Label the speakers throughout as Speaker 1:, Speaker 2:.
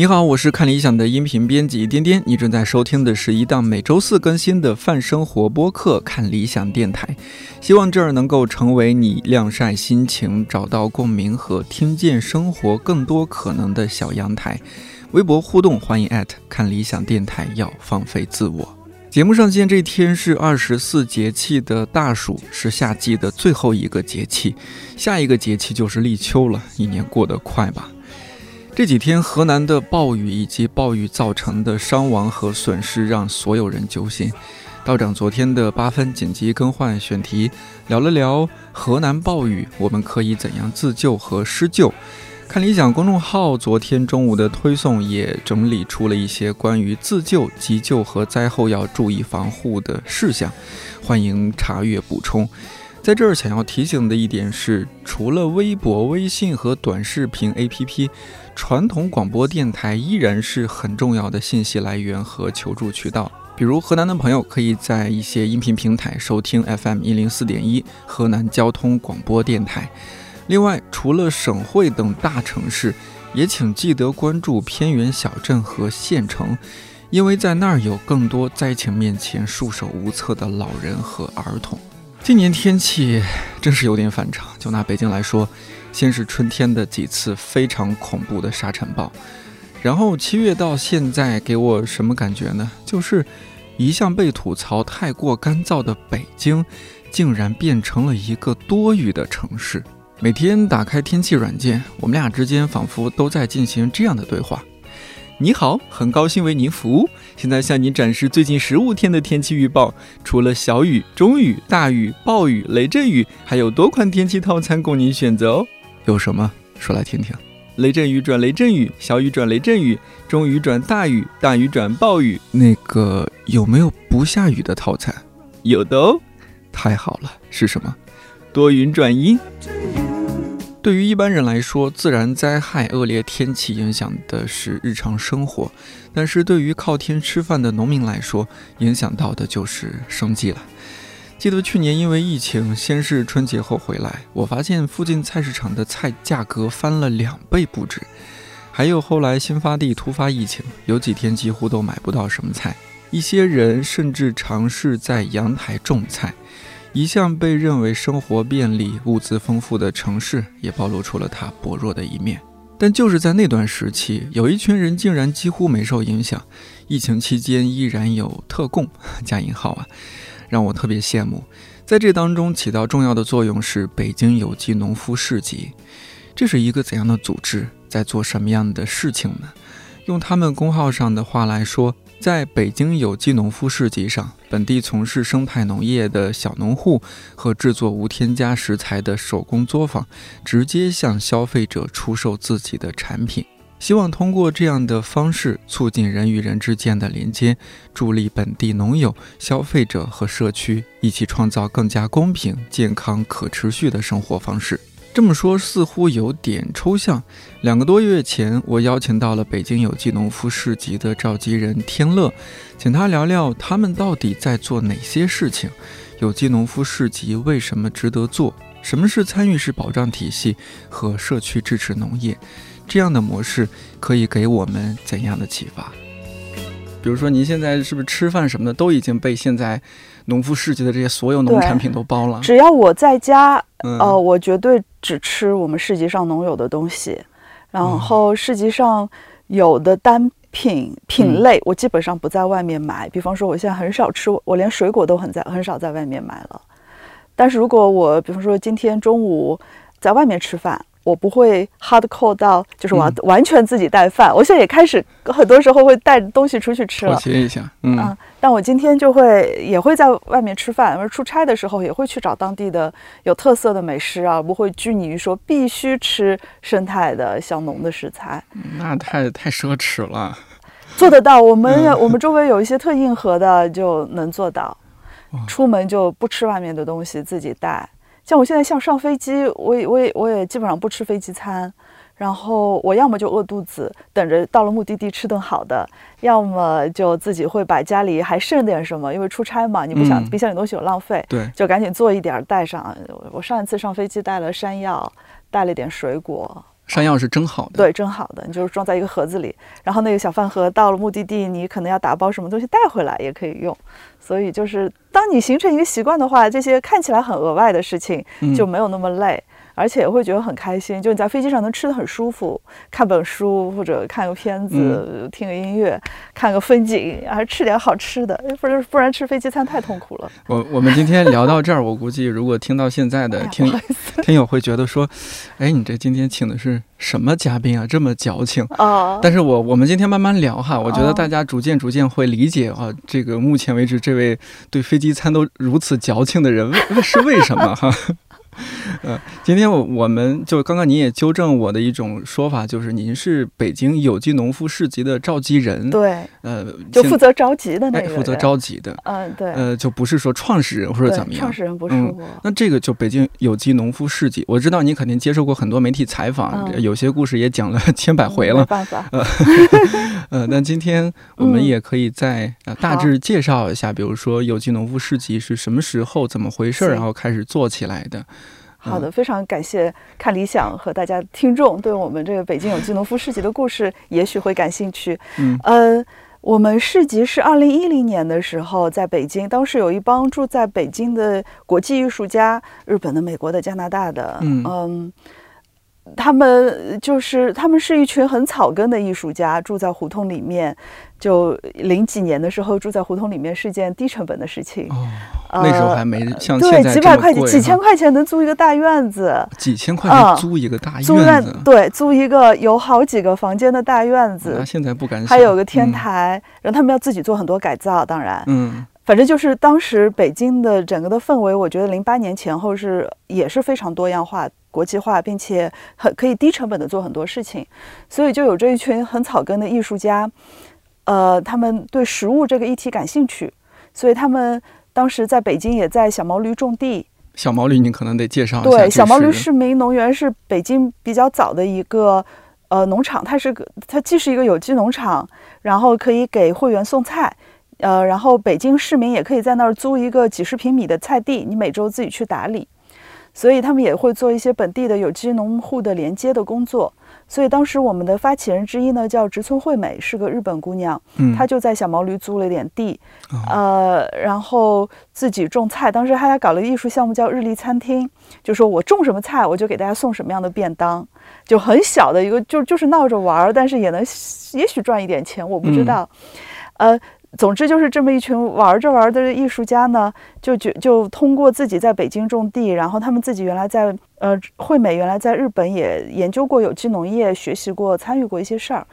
Speaker 1: 你好，我是看理想的音频编辑颠颠，你正在收听的是一档每周四更新的泛生活播客《看理想电台》，希望这儿能够成为你晾晒心情、找到共鸣和听见生活更多可能的小阳台。微博互动欢迎艾特看理想电台，要放飞自我。节目上线这天是二十四节气的大暑，是夏季的最后一个节气，下一个节气就是立秋了。一年过得快吧？这几天河南的暴雨以及暴雨造成的伤亡和损失让所有人揪心。道长昨天的八分紧急更换选题，聊了聊河南暴雨，我们可以怎样自救和施救。看理想公众号昨天中午的推送也整理出了一些关于自救、急救和灾后要注意防护的事项，欢迎查阅补充。在这儿想要提醒的一点是，除了微博、微信和短视频 APP，传统广播电台依然是很重要的信息来源和求助渠道。比如河南的朋友可以在一些音频平台收听 FM 一零四点一河南交通广播电台。另外，除了省会等大城市，也请记得关注偏远小镇和县城，因为在那儿有更多灾情面前束手无策的老人和儿童。今年天气真是有点反常，就拿北京来说，先是春天的几次非常恐怖的沙尘暴，然后七月到现在给我什么感觉呢？就是一向被吐槽太过干燥的北京，竟然变成了一个多雨的城市。每天打开天气软件，我们俩之间仿佛都在进行这样的对话。你好，很高兴为您服务。现在向您展示最近十五天的天气预报。除了小雨、中雨、大雨、暴雨、雷阵雨，还有多款天气套餐供您选择哦。有什么？说来听听。雷阵雨转雷阵雨，小雨转雷阵雨，中雨转大雨，大雨转暴雨。那个有没有不下雨的套餐？有的哦。太好了，是什么？多云转阴。对于一般人来说，自然灾害、恶劣天气影响的是日常生活；但是对于靠天吃饭的农民来说，影响到的就是生计了。记得去年因为疫情，先是春节后回来，我发现附近菜市场的菜价格翻了两倍不止。还有后来新发地突发疫情，有几天几乎都买不到什么菜，一些人甚至尝试在阳台种菜。一向被认为生活便利、物资丰富的城市，也暴露出了它薄弱的一面。但就是在那段时期，有一群人竟然几乎没受影响，疫情期间依然有特供（加引号啊），让我特别羡慕。在这当中起到重要的作用是北京有机农夫市集，这是一个怎样的组织，在做什么样的事情呢？用他们公号上的话来说。在北京有机农夫市集上，本地从事生态农业的小农户和制作无添加食材的手工作坊，直接向消费者出售自己的产品，希望通过这样的方式促进人与人之间的连接，助力本地农友、消费者和社区一起创造更加公平、健康、可持续的生活方式。这么说似乎有点抽象。两个多月前，我邀请到了北京有机农夫市集的召集人天乐，请他聊聊他们到底在做哪些事情，有机农夫市集为什么值得做，什么是参与式保障体系和社区支持农业，这样的模式可以给我们怎样的启发？比如说，您现在是不是吃饭什么的都已经被现在农夫市集的这些所有农产品都包了？
Speaker 2: 只要我在家，呃，我绝对。只吃我们市集上农有的东西，然后市集上有的单品品类，我基本上不在外面买。比方说，我现在很少吃，我连水果都很在很少在外面买了。但是如果我，比方说今天中午在外面吃饭。我不会 hard core 到，就是我要完全自己带饭。我现在也开始很多时候会带东西出去吃了。
Speaker 1: 一下，嗯。
Speaker 2: 但我今天就会也会在外面吃饭，而出差的时候也会去找当地的有特色的美食啊，不会拘泥于说必须吃生态的小农的食材。
Speaker 1: 那太太奢侈了。
Speaker 2: 做得到，我们我们周围有一些特硬核的就能做到，出门就不吃外面的东西，自己带。像我现在像上飞机，我也我也我也基本上不吃飞机餐，然后我要么就饿肚子，等着到了目的地吃顿好的，要么就自己会把家里还剩点什么，因为出差嘛，你不想冰箱里东西有浪费，
Speaker 1: 对，
Speaker 2: 就赶紧做一点带上。我上一次上飞机带了山药，带了点水果。
Speaker 1: 山药是蒸好的，
Speaker 2: 对，蒸好的，你就是装在一个盒子里，然后那个小饭盒到了目的地，你可能要打包什么东西带回来也可以用。所以就是当你形成一个习惯的话，这些看起来很额外的事情就没有那么累。而且会觉得很开心，就你在飞机上能吃的很舒服，看本书或者看个片子，听个音乐，看个风景，还吃点好吃的，不然不然吃飞机餐太痛苦了。
Speaker 1: 我我们今天聊到这儿，我估计如果听到现在的听听友会觉得说，哎，你这今天请的是什么嘉宾啊，这么矫情啊？但是我我们今天慢慢聊哈，我觉得大家逐渐逐渐会理解啊，这个目前为止这位对飞机餐都如此矫情的人，为是为什么哈？呃，今天我我们就刚刚您也纠正我的一种说法，就是您是北京有机农夫市集的召集人，
Speaker 2: 对，
Speaker 1: 呃，
Speaker 2: 就负责召集的那个，
Speaker 1: 负责召集的，
Speaker 2: 嗯，对，
Speaker 1: 呃，就不是说创始人或者怎么样，
Speaker 2: 创始人不是我。
Speaker 1: 那这个就北京有机农夫市集，我知道您肯定接受过很多媒体采访，有些故事也讲了千百回了，没
Speaker 2: 办法。
Speaker 1: 呃，那今天我们也可以再大致介绍一下，比如说有机农夫市集是什么时候、怎么回事，然后开始做起来的。
Speaker 2: 好的，非常感谢看理想和大家听众对我们这个北京有机农夫市集的故事，也许会感兴趣。嗯，呃，我们市集是二零一零年的时候在北京，当时有一帮住在北京的国际艺术家，日本的、美国的、加拿大的，嗯。他们就是他们是一群很草根的艺术家，住在胡同里面。就零几年的时候，住在胡同里面是件低成本的事情。哦，
Speaker 1: 那时候还没像
Speaker 2: 现在几百块钱、几千块钱能租一个大院子。
Speaker 1: 几千块钱租一个大院子？
Speaker 2: 对，租一个有好几个房间的大院子。
Speaker 1: 那现在不敢想。
Speaker 2: 还有个天台，然后他们要自己做很多改造。当然，嗯，反正就是当时北京的整个的氛围，我觉得零八年前后是也是非常多样化。国际化，并且很可以低成本的做很多事情，所以就有这一群很草根的艺术家，呃，他们对食物这个议题感兴趣，所以他们当时在北京也在小毛驴种地。
Speaker 1: 小毛驴，你可能得介绍一下。
Speaker 2: 对，小毛驴市民农园是北京比较早的一个呃农场，它是个它既是一个有机农场，然后可以给会员送菜，呃，然后北京市民也可以在那儿租一个几十平米的菜地，你每周自己去打理。所以他们也会做一些本地的有机农户的连接的工作。所以当时我们的发起人之一呢，叫植村惠美，是个日本姑娘，嗯，她就在小毛驴租了点地，呃，然后自己种菜。当时她还搞了个艺术项目叫日历餐厅，就说我种什么菜，我就给大家送什么样的便当，就很小的一个，就就是闹着玩儿，但是也能也许赚一点钱，我不知道，呃。总之就是这么一群玩着玩的艺术家呢，就就就通过自己在北京种地，然后他们自己原来在呃惠美原来在日本也研究过有机农业，学习过参与过一些事儿，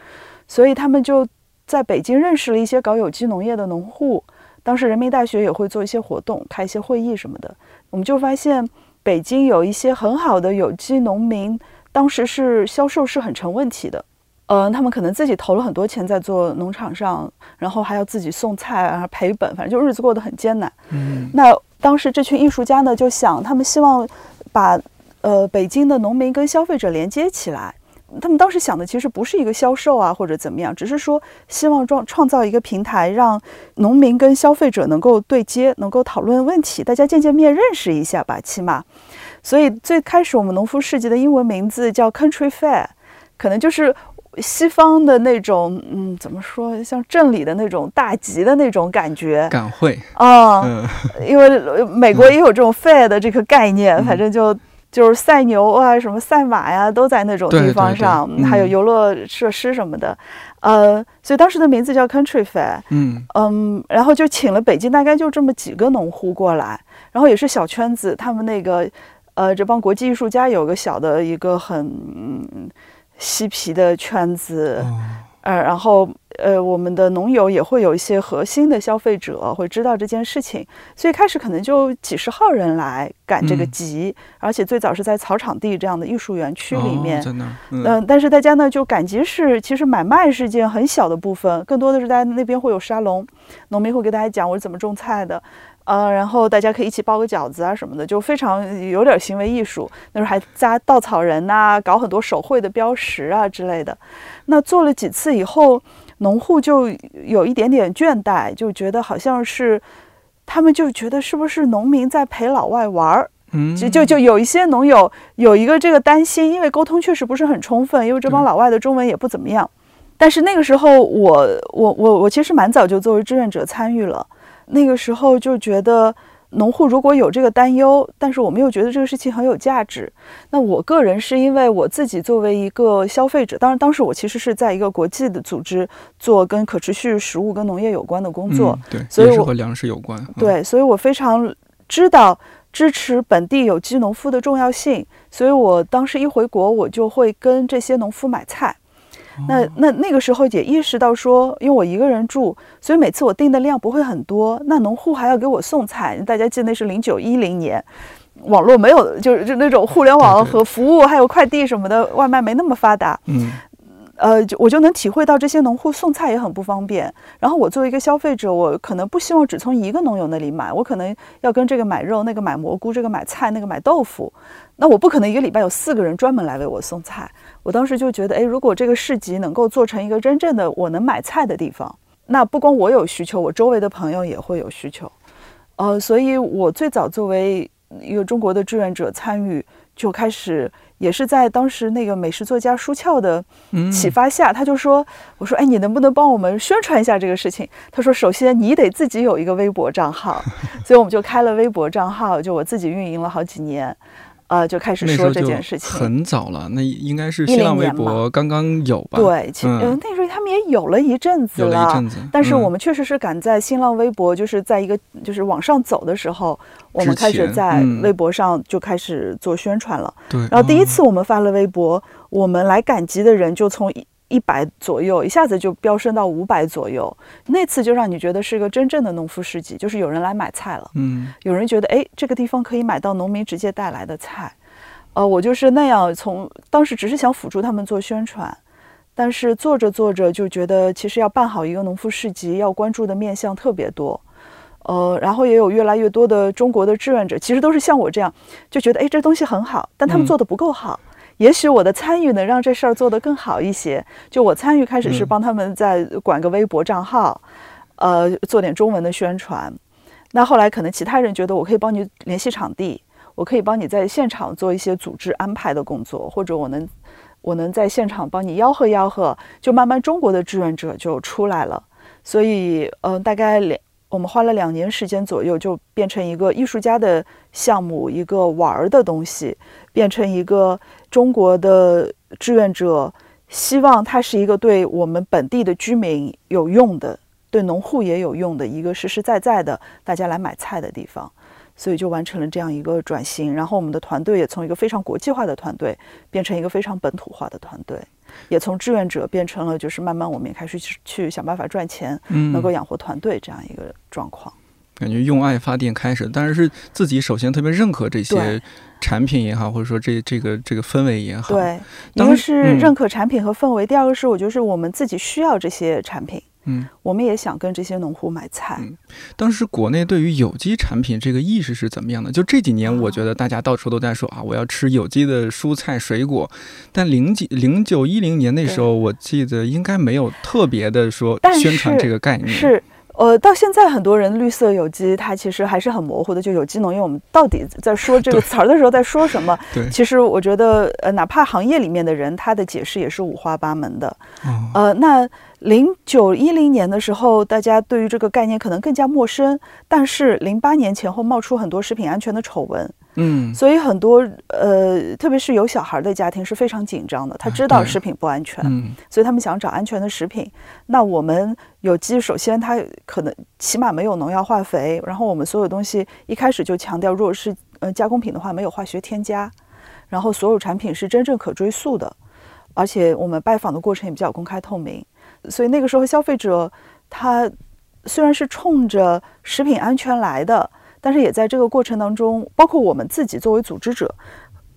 Speaker 2: 所以他们就在北京认识了一些搞有机农业的农户。当时人民大学也会做一些活动，开一些会议什么的。我们就发现北京有一些很好的有机农民，当时是销售是很成问题的。嗯，他们可能自己投了很多钱在做农场上，然后还要自己送菜啊赔本，反正就日子过得很艰难。嗯，那当时这群艺术家呢就想，他们希望把呃北京的农民跟消费者连接起来。他们当时想的其实不是一个销售啊或者怎么样，只是说希望创创造一个平台，让农民跟消费者能够对接，能够讨论问题，大家见见面认识一下吧，起码。所以最开始我们农夫市集的英文名字叫 Country Fair，可能就是。西方的那种，嗯，怎么说，像镇里的那种大集的那种感觉，
Speaker 1: 赶会。
Speaker 2: 啊，因为美国也有这种 fair 的这个概念，反正就就是赛牛啊，什么赛马呀，都在那种地方上，还有游乐设施什么的，呃，所以当时的名字叫 Country Fair，嗯。嗯，然后就请了北京大概就这么几个农户过来，然后也是小圈子，他们那个呃这帮国际艺术家有个小的一个很。嬉皮的圈子，呃，然后呃，我们的农友也会有一些核心的消费者会知道这件事情，所以开始可能就几十号人来赶这个集，而且最早是在草场地这样的艺术园区里面，嗯，但是大家呢就赶集是其实买卖是一件很小的部分，更多的是在那边会有沙龙，农民会给大家讲我是怎么种菜的。呃，然后大家可以一起包个饺子啊什么的，就非常有点行为艺术。那时候还加稻草人呐，搞很多手绘的标识啊之类的。那做了几次以后，农户就有一点点倦怠，就觉得好像是他们就觉得是不是农民在陪老外玩儿，嗯，就就就有一些农友有一个这个担心，因为沟通确实不是很充分，因为这帮老外的中文也不怎么样。但是那个时候，我我我我其实蛮早就作为志愿者参与了。那个时候就觉得，农户如果有这个担忧，但是我们又觉得这个事情很有价值。那我个人是因为我自己作为一个消费者，当然当时我其实是在一个国际的组织做跟可持续食物跟农业有关的工作，
Speaker 1: 对，
Speaker 2: 所以
Speaker 1: 我和粮食有关。
Speaker 2: 对，所以我非常知道支持本地有机农夫的重要性。所以我当时一回国，我就会跟这些农夫买菜。那那那个时候也意识到说，因为我一个人住，所以每次我订的量不会很多。那农户还要给我送菜，大家记得那是零九一零年，网络没有，就是就那种互联网和服务还有快递什么的，外卖没那么发达。
Speaker 1: 嗯。
Speaker 2: 呃，就我就能体会到这些农户送菜也很不方便。然后我作为一个消费者，我可能不希望只从一个农友那里买，我可能要跟这个买肉，那个买蘑菇，这个买菜，那个买豆腐。那我不可能一个礼拜有四个人专门来为我送菜。我当时就觉得，哎，如果这个市集能够做成一个真正的我能买菜的地方，那不光我有需求，我周围的朋友也会有需求。呃，所以我最早作为一个中国的志愿者参与，就开始。也是在当时那个美食作家舒翘的启发下，他就说：“我说，哎，你能不能帮我们宣传一下这个事情？”他说：“首先你得自己有一个微博账号。”所以我们就开了微博账号，就我自己运营了好几年。呃，就开始说这件事情，
Speaker 1: 很早了，那应该是新浪微博刚刚有吧？
Speaker 2: 对，其嗯，那时候他们也有了一阵子
Speaker 1: 了，一阵子。
Speaker 2: 但是我们确实是赶在新浪微博就是在一个就是往上走的时候，我们开始在微博上就开始做宣传了。
Speaker 1: 对。
Speaker 2: 然后第一次我们发了微博，我们来赶集的人就从一。百左右，一下子就飙升到五百左右。那次就让你觉得是一个真正的农夫市集，就是有人来买菜了。
Speaker 1: 嗯，
Speaker 2: 有人觉得，哎，这个地方可以买到农民直接带来的菜。呃，我就是那样，从当时只是想辅助他们做宣传，但是做着做着就觉得，其实要办好一个农夫市集，要关注的面向特别多。呃，然后也有越来越多的中国的志愿者，其实都是像我这样，就觉得，哎，这东西很好，但他们做的不够好。也许我的参与能让这事儿做得更好一些。就我参与开始是帮他们在管个微博账号，呃，做点中文的宣传。那后来可能其他人觉得我可以帮你联系场地，我可以帮你在现场做一些组织安排的工作，或者我能我能在现场帮你吆喝吆喝。就慢慢中国的志愿者就出来了。所以，嗯，大概两我们花了两年时间左右，就变成一个艺术家的项目，一个玩儿的东西，变成一个。中国的志愿者希望它是一个对我们本地的居民有用的，对农户也有用的一个实实在在的大家来买菜的地方，所以就完成了这样一个转型。然后我们的团队也从一个非常国际化的团队变成一个非常本土化的团队，也从志愿者变成了就是慢慢我们也开始去想办法赚钱，能够养活团队这样一个状况。
Speaker 1: 感觉用爱发电开始，但是是自己首先特别认可这些产品也好，或者说这这个这个氛围也好。
Speaker 2: 对，一个是认可产品和氛围，第二个是我觉得是我们自己需要这些产品。
Speaker 1: 嗯，
Speaker 2: 我们也想跟这些农户买菜。
Speaker 1: 当时国内对于有机产品这个意识是怎么样的？就这几年，我觉得大家到处都在说啊，我要吃有机的蔬菜水果。但零几零九一零年那时候，我记得应该没有特别的说宣传这个概念。
Speaker 2: 是。呃，到现在很多人绿色有机，它其实还是很模糊的。就有机农业，我们到底在说这个词儿的时候在说什么？
Speaker 1: 对，
Speaker 2: 其实我觉得，呃，哪怕行业里面的人，他的解释也是五花八门的。呃，那零九一零年的时候，大家对于这个概念可能更加陌生，但是零八年前后冒出很多食品安全的丑闻。
Speaker 1: 嗯，
Speaker 2: 所以很多呃，特别是有小孩的家庭是非常紧张的。他知道食品不安全，所以他们想找安全的食品。那我们有机，首先它可能起码没有农药化肥，然后我们所有东西一开始就强调，如果是呃加工品的话，没有化学添加，然后所有产品是真正可追溯的，而且我们拜访的过程也比较公开透明。所以那个时候消费者他虽然是冲着食品安全来的。但是也在这个过程当中，包括我们自己作为组织者，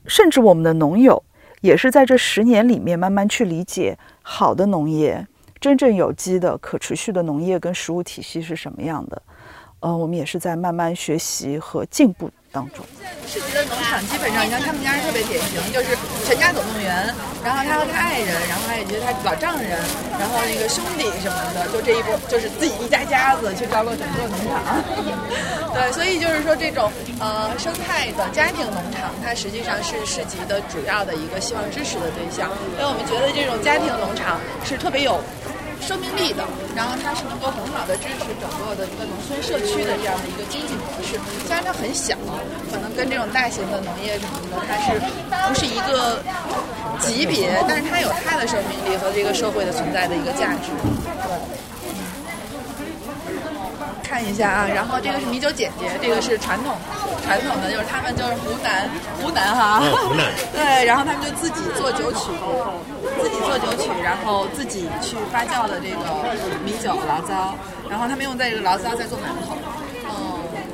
Speaker 2: 甚至我们的农友，也是在这十年里面慢慢去理解好的农业、真正有机的、可持续的农业跟食物体系是什么样的。呃，我们也是在慢慢学习和进步当中。
Speaker 3: 市级的农场基本上，你看他们家是特别典型，就是全家总动员，然后他和他爱人，然后还有就是他老丈人，然后那个兄弟什么的，就这一波，就是自己一家家子去招了整个农场。对，所以就是说这种呃生态的家庭农场，它实际上是市级的主要的一个希望支持的对象，因为我们觉得这种家庭农场是特别有。生命力的，然后它是能够很好的支持整个的一个农村社区的这样的一个经济模式。虽然它很小，可能跟这种大型的农业什么的，它是不是一个级别，但是它有它的生命力和这个社会的存在的一个价值。对。看一下啊，然后这个是米酒姐姐，这个是传统传统的，就是他们就是湖南湖南哈，
Speaker 4: 湖南
Speaker 3: 对，然后他们就自己做酒曲，自己做酒曲，然后自己去发酵的这个米酒醪糟，然后他们用在这个醪糟在做馒头。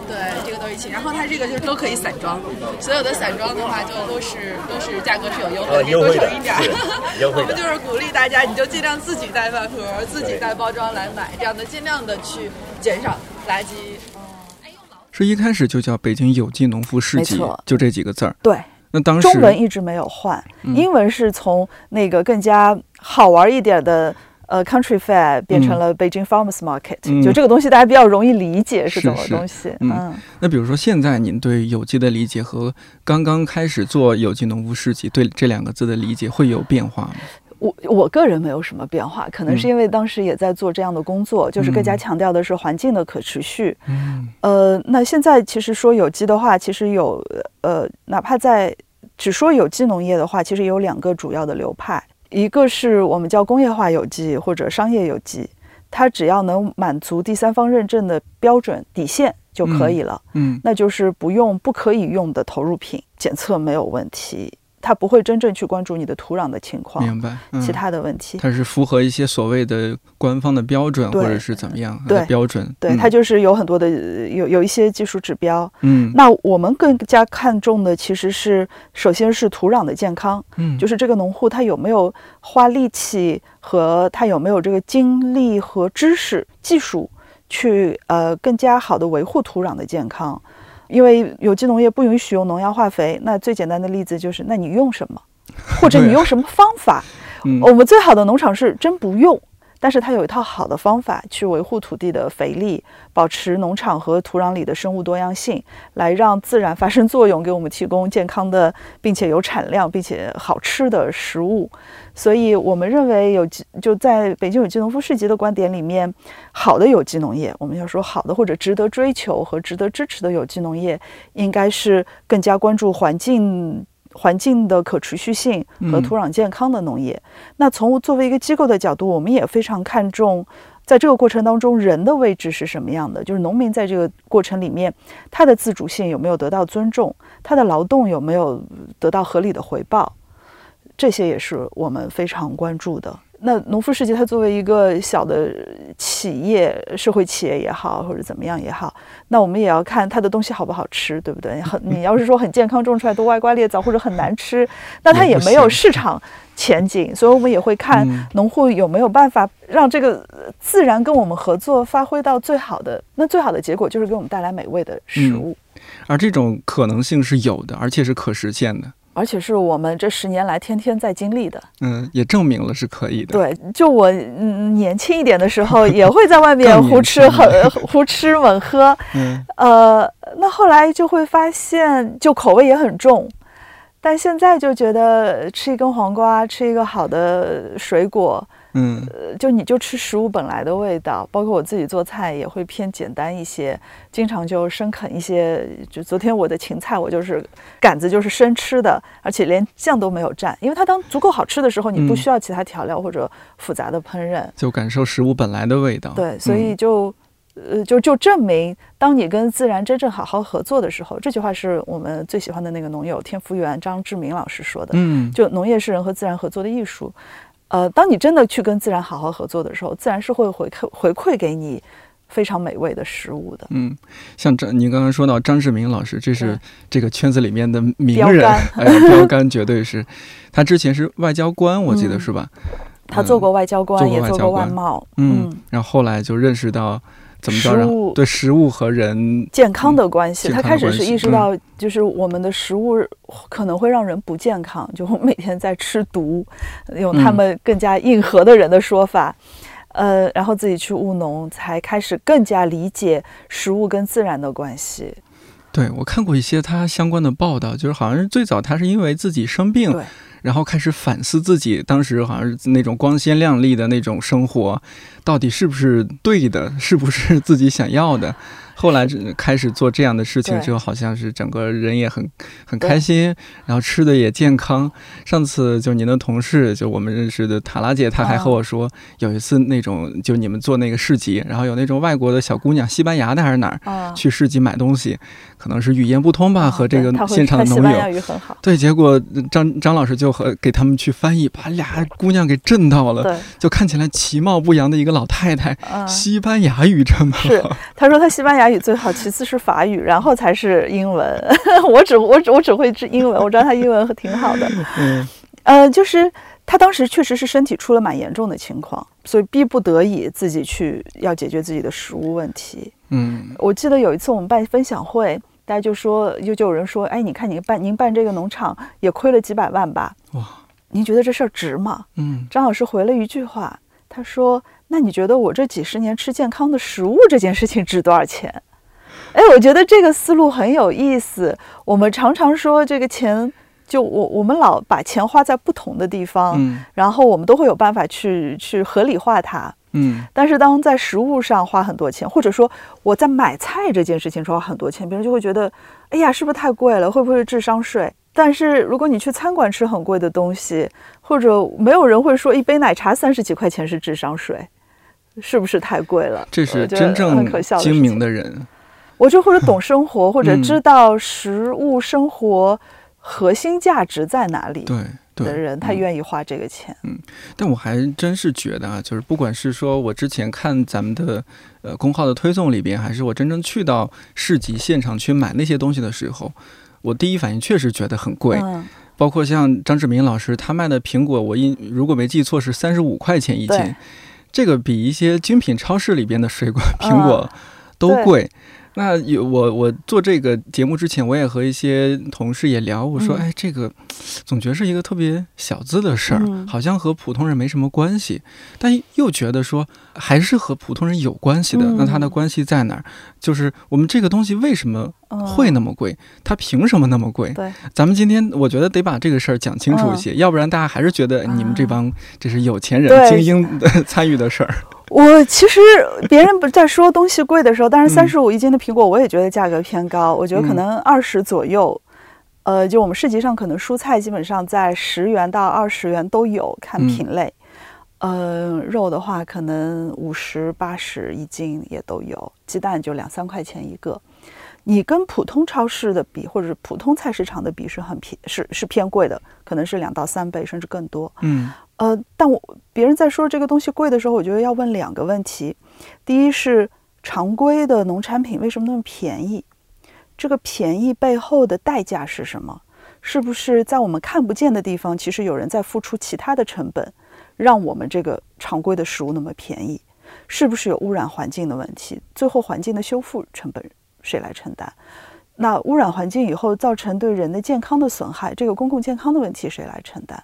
Speaker 3: 对，这个都一起，然后它这个就是都可以散装，所有的散装的话就都是都是价格是有优惠，
Speaker 4: 的，多省
Speaker 3: 一点。
Speaker 4: 优惠
Speaker 3: 我们就是鼓励大家，你就尽量自己带饭盒，自己带包装来买，这样的尽量的去减少垃圾。
Speaker 1: 是一开始就叫北京有机农夫市集，就这几个字儿。
Speaker 2: 对，
Speaker 1: 那当时
Speaker 2: 中文一直没有换，英文是从那个更加好玩一点的。呃，Country Fair 变成了 Beijing Farmers Market，就这个东西大家比较容易理解是什么东西。
Speaker 1: 嗯，那比如说现在您对有机的理解和刚刚开始做有机农夫市集对这两个字的理解会有变化吗？
Speaker 2: 我我个人没有什么变化，可能是因为当时也在做这样的工作，就是更加强调的是环境的可持续。嗯，呃，那现在其实说有机的话，其实有呃，哪怕在只说有机农业的话，其实有两个主要的流派。一个是我们叫工业化有机或者商业有机，它只要能满足第三方认证的标准底线就可以了。嗯，那就是不用不可以用的投入品，检测没有问题。它不会真正去关注你的土壤的情况，
Speaker 1: 明白？
Speaker 2: 其他的问题，
Speaker 1: 它是符合一些所谓的官方的标准，或者是怎么样
Speaker 2: 的
Speaker 1: 标准？
Speaker 2: 对，它就是有很多的有有一些技术指标。嗯，那我们更加看重的其实是，首先是土壤的健康。嗯，就是这个农户他有没有花力气和他有没有这个精力和知识技术去呃更加好的维护土壤的健康。因为有机农业不允许用农药化肥，那最简单的例子就是，那你用什么，或者你用什么方法？我们最好的农场是真不用。但是它有一套好的方法去维护土地的肥力，保持农场和土壤里的生物多样性，来让自然发生作用，给我们提供健康的，并且有产量并且好吃的食物。所以我们认为有机就在北京有机农夫市集的观点里面，好的有机农业，我们要说好的或者值得追求和值得支持的有机农业，应该是更加关注环境。环境的可持续性和土壤健康的农业。那从作为一个机构的角度，我们也非常看重，在这个过程当中，人的位置是什么样的？就是农民在这个过程里面，他的自主性有没有得到尊重？他的劳动有没有得到合理的回报？这些也是我们非常关注的。那农夫世界，它作为一个小的企业、社会企业也好，或者怎么样也好，那我们也要看它的东西好不好吃，对不对？很，你要是说很健康种出来都歪瓜裂枣，或者很难吃，那它也没有市场前景。所以我们也会看农户有没有办法让这个自然跟我们合作，发挥到最好的。那最好的结果就是给我们带来美味的食物。
Speaker 1: 而这种可能性是有的，而且是可实现的。
Speaker 2: 而且是我们这十年来天天在经历的，
Speaker 1: 嗯，也证明了是可以的。
Speaker 2: 对，就我嗯年轻一点的时候，也会在外面胡吃很 胡吃猛喝，嗯，呃，那后来就会发现，就口味也很重。但现在就觉得吃一根黄瓜，吃一个好的水果。嗯，呃就你就吃食物本来的味道，包括我自己做菜也会偏简单一些，经常就生啃一些。就昨天我的芹菜，我就是杆子就是生吃的，而且连酱都没有蘸，因为它当足够好吃的时候，你不需要其他调料或者复杂的烹饪，
Speaker 1: 就感受食物本来的味道。
Speaker 2: 对，所以就呃就就证明，当你跟自然真正好好合作的时候，这句话是我们最喜欢的那个农友天福源张志明老师说的。嗯，就农业是人和自然合作的艺术。呃，当你真的去跟自然好好合作的时候，自然是会回馈回馈给你非常美味的食物的。
Speaker 1: 嗯，像张，您刚刚说到张志明老师，这是这个圈子里面的名人，哎，标杆绝对是。他之前是外交官，我记得是吧？
Speaker 2: 他做过外交官，也做过外贸。
Speaker 1: 嗯，然后后来就认识到。怎么着？对食物和人
Speaker 2: 健康的关系，他开始是意识到，就是我们的食物可能会让人不健康，就每天在吃毒，用他们更加硬核的人的说法，呃，然后自己去务农，才开始更加理解食物跟自然的关系。
Speaker 1: 对我看过一些他相关的报道，就是好像是最早他是因为自己生病。然后开始反思自己当时好像是那种光鲜亮丽的那种生活，到底是不是对的，是不是自己想要的。后来开始做这样的事情，之后好像是整个人也很很开心，然后吃的也健康。上次就您的同事，就我们认识的塔拉姐，她还和我说，有一次那种就你们做那个市集，然后有那种外国的小姑娘，西班牙的还是哪儿，去市集买东西，可能是语言不通吧，和这个现场的农友，对，结果张张老师就和给他们去翻译，把俩姑娘给震到了，就看起来其貌不扬的一个老太太，西班牙语这么
Speaker 2: 好，他说他西班牙。语最好，其次是法语，然后才是英文。我只我只我只会英文，我知道他英文挺好的。嗯，呃，就是他当时确实是身体出了蛮严重的情况，所以逼不得已自己去要解决自己的食物问题。嗯，我记得有一次我们办分享会，大家就说，就就有人说，哎，你看你办您办这个农场也亏了几百万吧？哇，您觉得这事儿值吗？嗯，张老师回了一句话，他说。那你觉得我这几十年吃健康的食物这件事情值多少钱？哎，我觉得这个思路很有意思。我们常常说这个钱，就我我们老把钱花在不同的地方，嗯，然后我们都会有办法去去合理化它，嗯。但是当在食物上花很多钱，或者说我在买菜这件事情上花很多钱，别人就会觉得，哎呀，是不是太贵了？会不会是智商税？但是如果你去餐馆吃很贵的东西，或者没有人会说一杯奶茶三十几块钱是智商税。是不是太贵了？
Speaker 1: 这是真正精明的人，
Speaker 2: 我就或者懂生活，或者知道食物生活核心价值在哪里。
Speaker 1: 对
Speaker 2: 的人，他愿意花这个钱。
Speaker 1: 嗯，但我还真是觉得啊，就是不管是说我之前看咱们的呃公号的推送里边，还是我真正去到市集现场去买那些东西的时候，我第一反应确实觉得很贵。嗯，包括像张志明老师他卖的苹果，我印如果没记错是三十五块钱一斤。这个比一些精品超市里边的水果、苹果都贵。那有我我做这个节目之前，我也和一些同事也聊，我说，哎，这个总觉得是一个特别小资的事儿，好像和普通人没什么关系，但又觉得说还是和普通人有关系的。那它的关系在哪儿？就是我们这个东西为什么会那么贵？它凭什么那么贵？
Speaker 2: 对，
Speaker 1: 咱们今天我觉得得把这个事儿讲清楚一些，要不然大家还是觉得你们这帮这是有钱人精英 参与的事儿。
Speaker 2: 我其实别人不在说东西贵的时候，但是三十五一斤的苹果，我也觉得价格偏高。我觉得可能二十左右，呃，就我们市集上可能蔬菜基本上在十元到二十元都有，看品类。呃，肉的话可能五十八十一斤也都有，鸡蛋就两三块钱一个。你跟普通超市的比，或者是普通菜市场的比，是很偏是是偏贵的，可能是两到三倍甚至更多。嗯。呃，但我别人在说这个东西贵的时候，我觉得要问两个问题：第一是常规的农产品为什么那么便宜？这个便宜背后的代价是什么？是不是在我们看不见的地方，其实有人在付出其他的成本，让我们这个常规的食物那么便宜？是不是有污染环境的问题？最后环境的修复成本谁来承担？那污染环境以后造成对人的健康的损害，这个公共健康的问题谁来承担？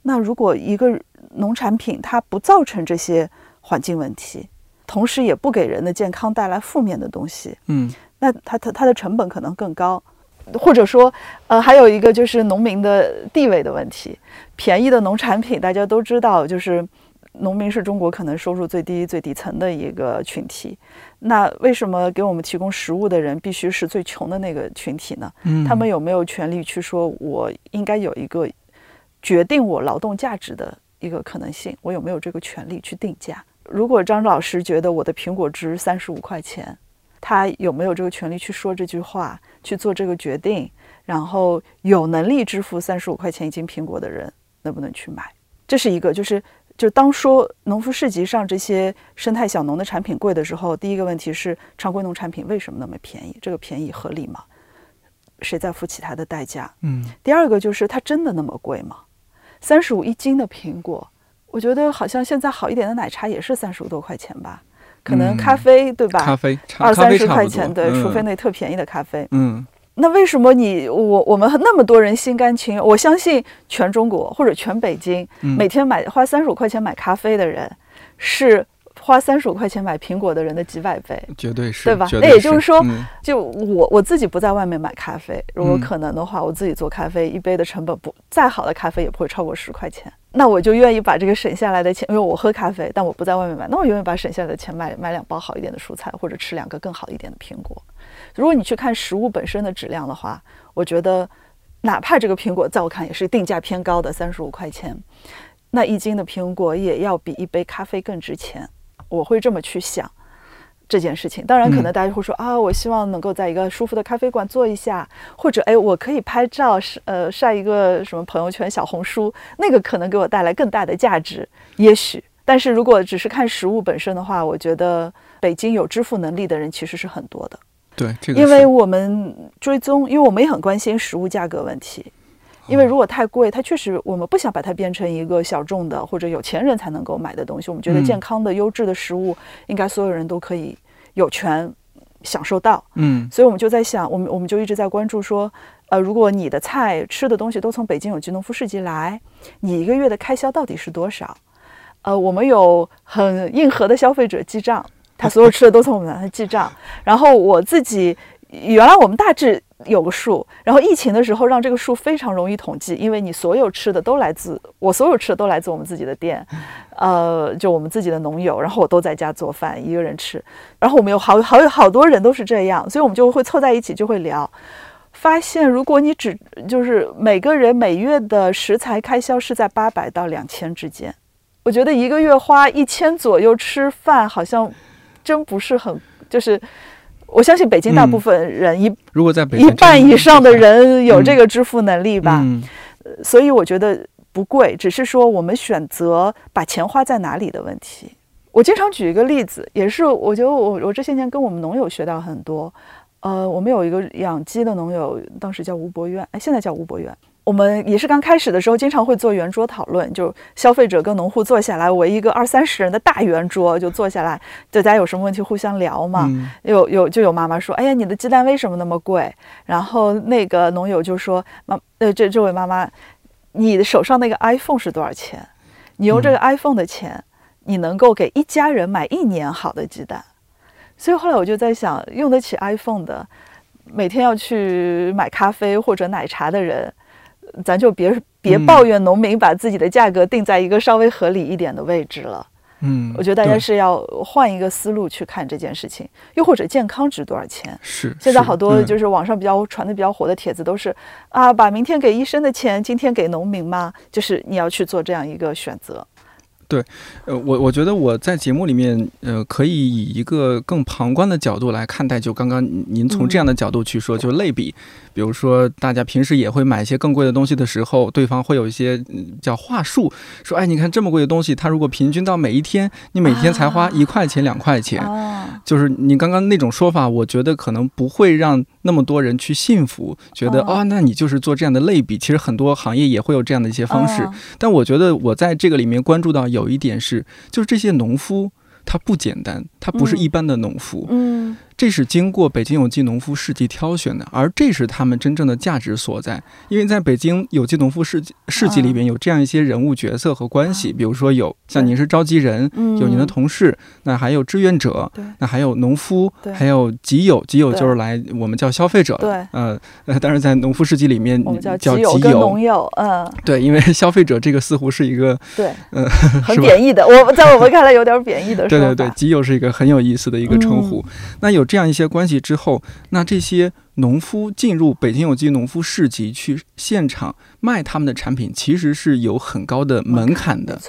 Speaker 2: 那如果一个农产品它不造成这些环境问题，同时也不给人的健康带来负面的东西，嗯，那它它它的成本可能更高，或者说，呃，还有一个就是农民的地位的问题。便宜的农产品大家都知道，就是农民是中国可能收入最低最底层的一个群体。那为什么给我们提供食物的人必须是最穷的那个群体呢？嗯，他们有没有权利去说，我应该有一个？决定我劳动价值的一个可能性，我有没有这个权利去定价？如果张老师觉得我的苹果值三十五块钱，他有没有这个权利去说这句话，去做这个决定？然后有能力支付三十五块钱一斤苹果的人，能不能去买？这是一个，就是就当说农夫市集上这些生态小农的产品贵的时候，第一个问题是常规农产品为什么那么便宜？这个便宜合理吗？谁在付起它的代价？嗯。第二个就是它真的那么贵吗？三十五一斤的苹果，我觉得好像现在好一点的奶茶也是三十五多块钱吧。可能咖啡对吧？
Speaker 1: 咖啡
Speaker 2: 二三十块钱，对，除非那特便宜的咖啡。
Speaker 1: 嗯，
Speaker 2: 那为什么你我我们那么多人心甘情愿？我相信全中国或者全北京每天买花三十五块钱买咖啡的人是。花三十五块钱买苹果的人的几百倍，
Speaker 1: 绝对是，
Speaker 2: 对吧？那也就是说，就我我自己不在外面买咖啡，如果可能的话，我自己做咖啡，一杯的成本不再好的咖啡也不会超过十块钱。那我就愿意把这个省下来的钱，因为我喝咖啡，但我不在外面买，那我愿意把省下来的钱买买两包好一点的蔬菜，或者吃两个更好一点的苹果。如果你去看食物本身的质量的话，我觉得哪怕这个苹果在我看也是定价偏高的三十五块钱，那一斤的苹果也要比一杯咖啡更值钱。我会这么去想这件事情。当然，可能大家会说啊，我希望能够在一个舒服的咖啡馆坐一下，或者哎，我可以拍照，呃，晒一个什么朋友圈、小红书，那个可能给我带来更大的价值，也许。但是如果只是看食物本身的话，我觉得北京有支付能力的人其实是很多的。
Speaker 1: 对，这个，
Speaker 2: 因为我们追踪，因为我们也很关心食物价格问题。因为如果太贵，它确实我们不想把它变成一个小众的或者有钱人才能够买的东西。我们觉得健康的、优质的食物应该所有人都可以有权享受到。
Speaker 1: 嗯，
Speaker 2: 所以我们就在想，我们我们就一直在关注说，呃，如果你的菜吃的东西都从北京有机农夫市集来，你一个月的开销到底是多少？呃，我们有很硬核的消费者记账，他所有吃的都从我们那记账。然后我自己原来我们大致。有个数，然后疫情的时候让这个数非常容易统计，因为你所有吃的都来自我，所有吃的都来自我们自己的店，呃，就我们自己的农友，然后我都在家做饭，一个人吃，然后我们有好好有好多人都是这样，所以我们就会凑在一起就会聊，发现如果你只就是每个人每月的食材开销是在八百到两千之间，我觉得一个月花一千左右吃饭好像真不是很就是。我相信北京大部分人一
Speaker 1: 如果在北
Speaker 2: 一半以上的人有这个支付能力吧，所以我觉得不贵，只是说我们选择把钱花在哪里的问题。我经常举一个例子，也是我觉得我我这些年跟我们农友学到很多。呃，我们有一个养鸡的农友，当时叫吴博渊，哎，现在叫吴博渊。我们也是刚开始的时候，经常会做圆桌讨论，就消费者跟农户坐下来围一个二三十人的大圆桌，就坐下来，大家有什么问题互相聊嘛。有有就有妈妈说：“哎呀，你的鸡蛋为什么那么贵？”然后那个农友就说：“妈，呃，这这位妈妈，你的手上那个 iPhone 是多少钱？你用这个 iPhone 的钱，你能够给一家人买一年好的鸡蛋。”所以后来我就在想，用得起 iPhone 的，每天要去买咖啡或者奶茶的人。咱就别别抱怨农民把自己的价格定在一个稍微合理一点的位置了。
Speaker 1: 嗯，
Speaker 2: 我觉得大家是要换一个思路去看这件事情。又或者健康值多少钱？
Speaker 1: 是
Speaker 2: 现在好多就是网上比较传的比较火的帖子都是啊，把明天给医生的钱今天给农民吗？就是你要去做这样一个选择。
Speaker 1: 对，呃，我我觉得我在节目里面，呃，可以以一个更旁观的角度来看待。就刚刚您从这样的角度去说，就类比，比如说大家平时也会买一些更贵的东西的时候，对方会有一些叫话术，说，哎，你看这么贵的东西，它如果平均到每一天，你每天才花一块钱两块钱，就是你刚刚那种说法，我觉得可能不会让那么多人去信服，觉得哦，那你就是做这样的类比。其实很多行业也会有这样的一些方式，但我觉得我在这个里面关注到有。有一点是，就是这些农夫他不简单，他不是一般的农夫，
Speaker 2: 嗯。
Speaker 1: 这是经过北京有机农夫市集挑选的，而这是他们真正的价值所在。因为在北京有机农夫市集市集里边有这样一些人物角色和关系，比如说有像您是召集人，有您的同事，那还有志愿者，那还有农夫，还有集友，集友就是来我们叫消费者，
Speaker 2: 对，
Speaker 1: 呃，但是在农夫世纪里面叫
Speaker 2: 集友跟农友，嗯，
Speaker 1: 对，因为消费者这个似乎是一个
Speaker 2: 对，嗯，很贬义的，我在我们看来有点贬义的，
Speaker 1: 对对对，集友是一个很有意思的一个称呼，那有。这样一些关系之后，那这些农夫进入北京有机农夫市集去现场卖他们的产品，其实是有很高的门槛的。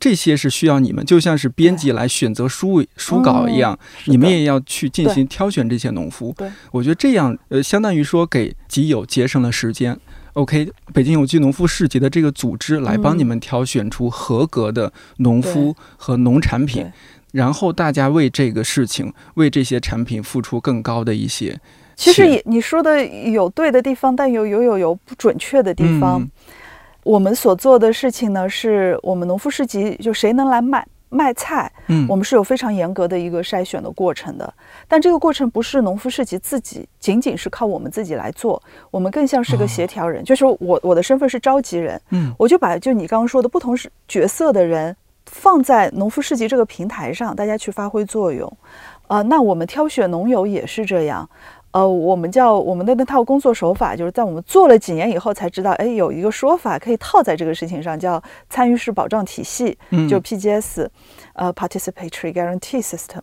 Speaker 1: 这些是需要你们，就像是编辑来选择书书稿一样，你们也要去进行挑选这些农夫。
Speaker 2: 对，
Speaker 1: 我觉得这样呃，相当于说给集友节省了时间。OK，北京有机农夫市集的这个组织来帮你们挑选出合格的农夫和农产品。然后大家为这个事情、为这些产品付出更高的一些。
Speaker 2: 其实也你说的有对的地方，但有有有有不准确的地方。我们所做的事情呢，是我们农夫市集，就谁能来卖卖菜，嗯，我们是有非常严格的一个筛选的过程的。但这个过程不是农夫市集自己仅仅是靠我们自己来做，我们更像是个协调人，就是我我的身份是召集人，嗯，我就把就你刚刚说的不同是角色的人放在农夫市集这个平台上，大家去发挥作用。呃，那我们挑选农友也是这样。呃，我们叫我们的那套工作手法，就是在我们做了几年以后才知道，哎，有一个说法可以套在这个事情上，叫参与式保障体系，就 PGS，呃，Participatory Guarantee System。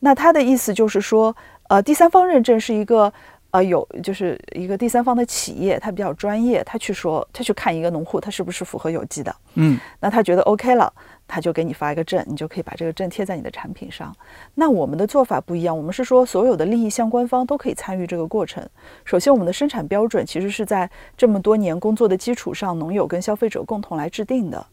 Speaker 2: 那它的意思就是说，呃，第三方认证是一个，呃，有就是一个第三方的企业，他比较专业，他去说，他去看一个农户，他是不是符合有机的，嗯，那他觉得 OK 了。他就给你发一个证，你就可以把这个证贴在你的产品上。那我们的做法不一样，我们是说所有的利益相关方都可以参与这个过程。首先，我们的生产标准其实是在这么多年工作的基础上，农友跟消费者共同来制定的。